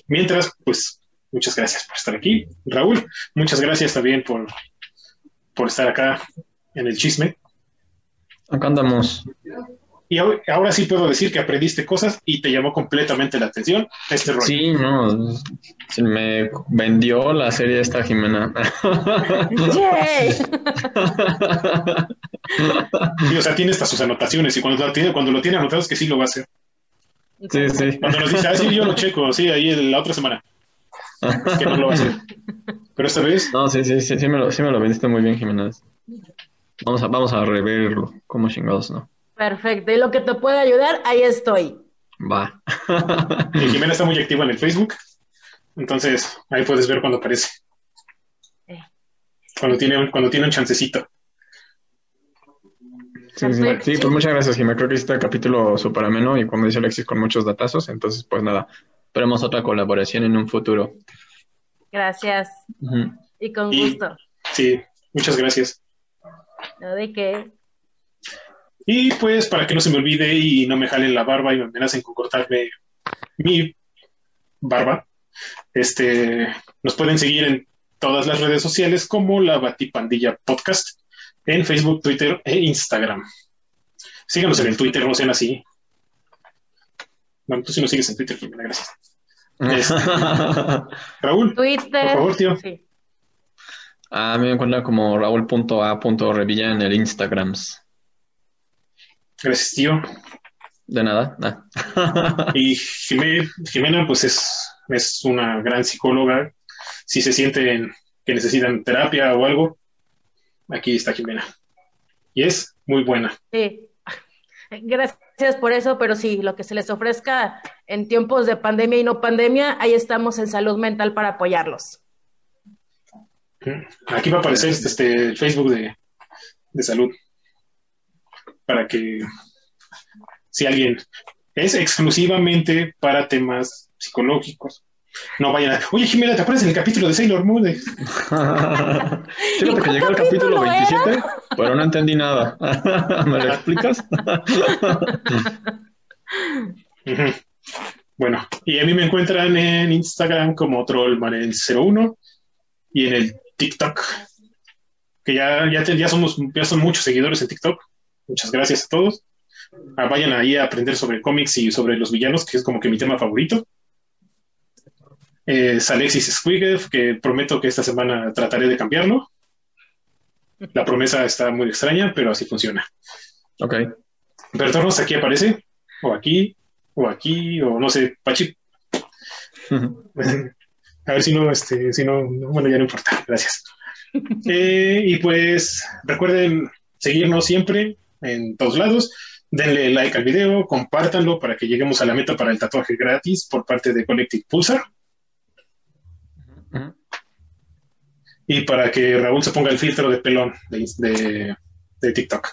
Mientras, pues, muchas gracias por estar aquí. Raúl, muchas gracias también por, por estar acá en el chisme. Acá andamos. Y ahora sí puedo decir que aprendiste cosas y te llamó completamente la atención este rol. Sí, no, se me vendió la serie esta Jimena. o sea, tiene hasta sus anotaciones y cuando lo tiene, cuando lo tiene anotado es que sí lo va a hacer. Sí, sí. Cuando nos dice, ah, sí, yo lo checo, sí, ahí la otra semana. Es que no lo va a hacer. Pero esta vez. No, sí, sí, sí, sí me lo, sí me lo vendiste muy bien, Jimena. Vamos a, vamos a reverlo, como chingados, ¿no? Perfecto. Y lo que te puede ayudar, ahí estoy. Va. y Jimena está muy activa en el Facebook. Entonces, ahí puedes ver cuando aparece. Eh. Cuando tiene, cuando tiene un chancecito. Sí, sí, sí, pues muchas gracias, Jimena. Creo que este capítulo súper ameno y como dice Alexis, con muchos datazos. Entonces, pues nada, esperemos otra colaboración en un futuro. Gracias. Y con gusto. Sí, muchas gracias. No de qué. Y pues para que no se me olvide y no me jalen la barba y me amenacen con cortarme mi barba, este, nos pueden seguir en todas las redes sociales como la Batipandilla Podcast en Facebook, Twitter e Instagram. Síganos en el Twitter, no sean así. Bueno, tú sí nos sigues en Twitter, Jimena, gracias. Este, Raúl, Twitter, por favor, tío. Sí. Ah, me encuentra como raúl.a.revilla en el Instagrams. Gracias, tío. De nada. y Jimena, pues es, es una gran psicóloga. Si se sienten que necesitan terapia o algo, aquí está Jimena. Y es muy buena. Sí. Gracias por eso, pero sí, lo que se les ofrezca en tiempos de pandemia y no pandemia, ahí estamos en salud mental para apoyarlos. Aquí va a aparecer este, este Facebook de, de salud para que si alguien es exclusivamente para temas psicológicos. No vayan a. Oye, Jimena, ¿te acuerdas del capítulo de Sailor Moon? Fíjate que llegué al capítulo 27, pero no entendí nada. ¿Me lo explicas? Bueno, y a mí me encuentran en Instagram como trollmaren01 y en el TikTok, que ya, ya, ya, somos, ya son muchos seguidores en TikTok. Muchas gracias a todos. Ah, vayan ahí a aprender sobre cómics y sobre los villanos, que es como que mi tema favorito. es Alexis Squigev, que prometo que esta semana trataré de cambiarlo. La promesa está muy extraña, pero así funciona. Ok. Bertornos aquí aparece, o aquí, o aquí, o no sé, Pachi. a ver si no, este, si no, bueno, ya no importa, gracias. Eh, y pues recuerden seguirnos siempre en todos lados. Denle like al video, compártanlo para que lleguemos a la meta para el tatuaje gratis por parte de Collective Pulsar. Y para que Raúl se ponga el filtro de pelón de, de, TikTok.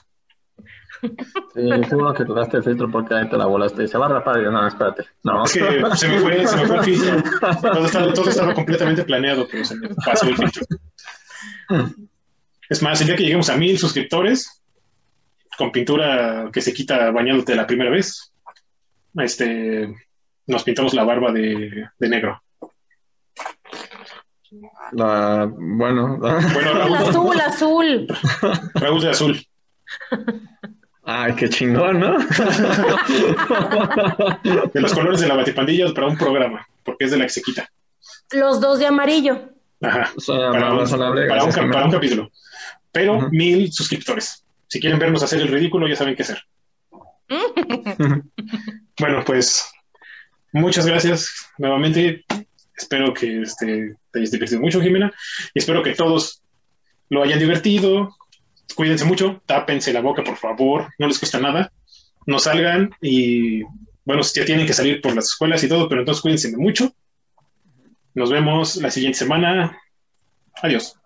Sí, seguro que tocaste el filtro porque ahí te la volaste y se va a rapar. Y no, espérate. No. Es que se me fue, se me fue el filtro. Todo estaba, todo estaba completamente planeado, pero se me pasó el filtro. Es más, el día que lleguemos a mil suscriptores, con pintura que se quita bañándote la primera vez. Este, nos pintamos la barba de, negro. La, bueno, bueno azul, azul. Raúl de azul. Ay, qué chingón, ¿no? de los colores de la batipandilla para un programa, porque es de la que se quita. Los dos de amarillo. Ajá. para, un, capítulo. Pero mil suscriptores. Si quieren vernos hacer el ridículo, ya saben qué hacer. bueno, pues muchas gracias nuevamente. Espero que este, te hayas divertido mucho, Jimena. Y espero que todos lo hayan divertido. Cuídense mucho, tápense la boca, por favor. No les cuesta nada. No salgan y, bueno, ya tienen que salir por las escuelas y todo, pero entonces cuídense mucho. Nos vemos la siguiente semana. Adiós.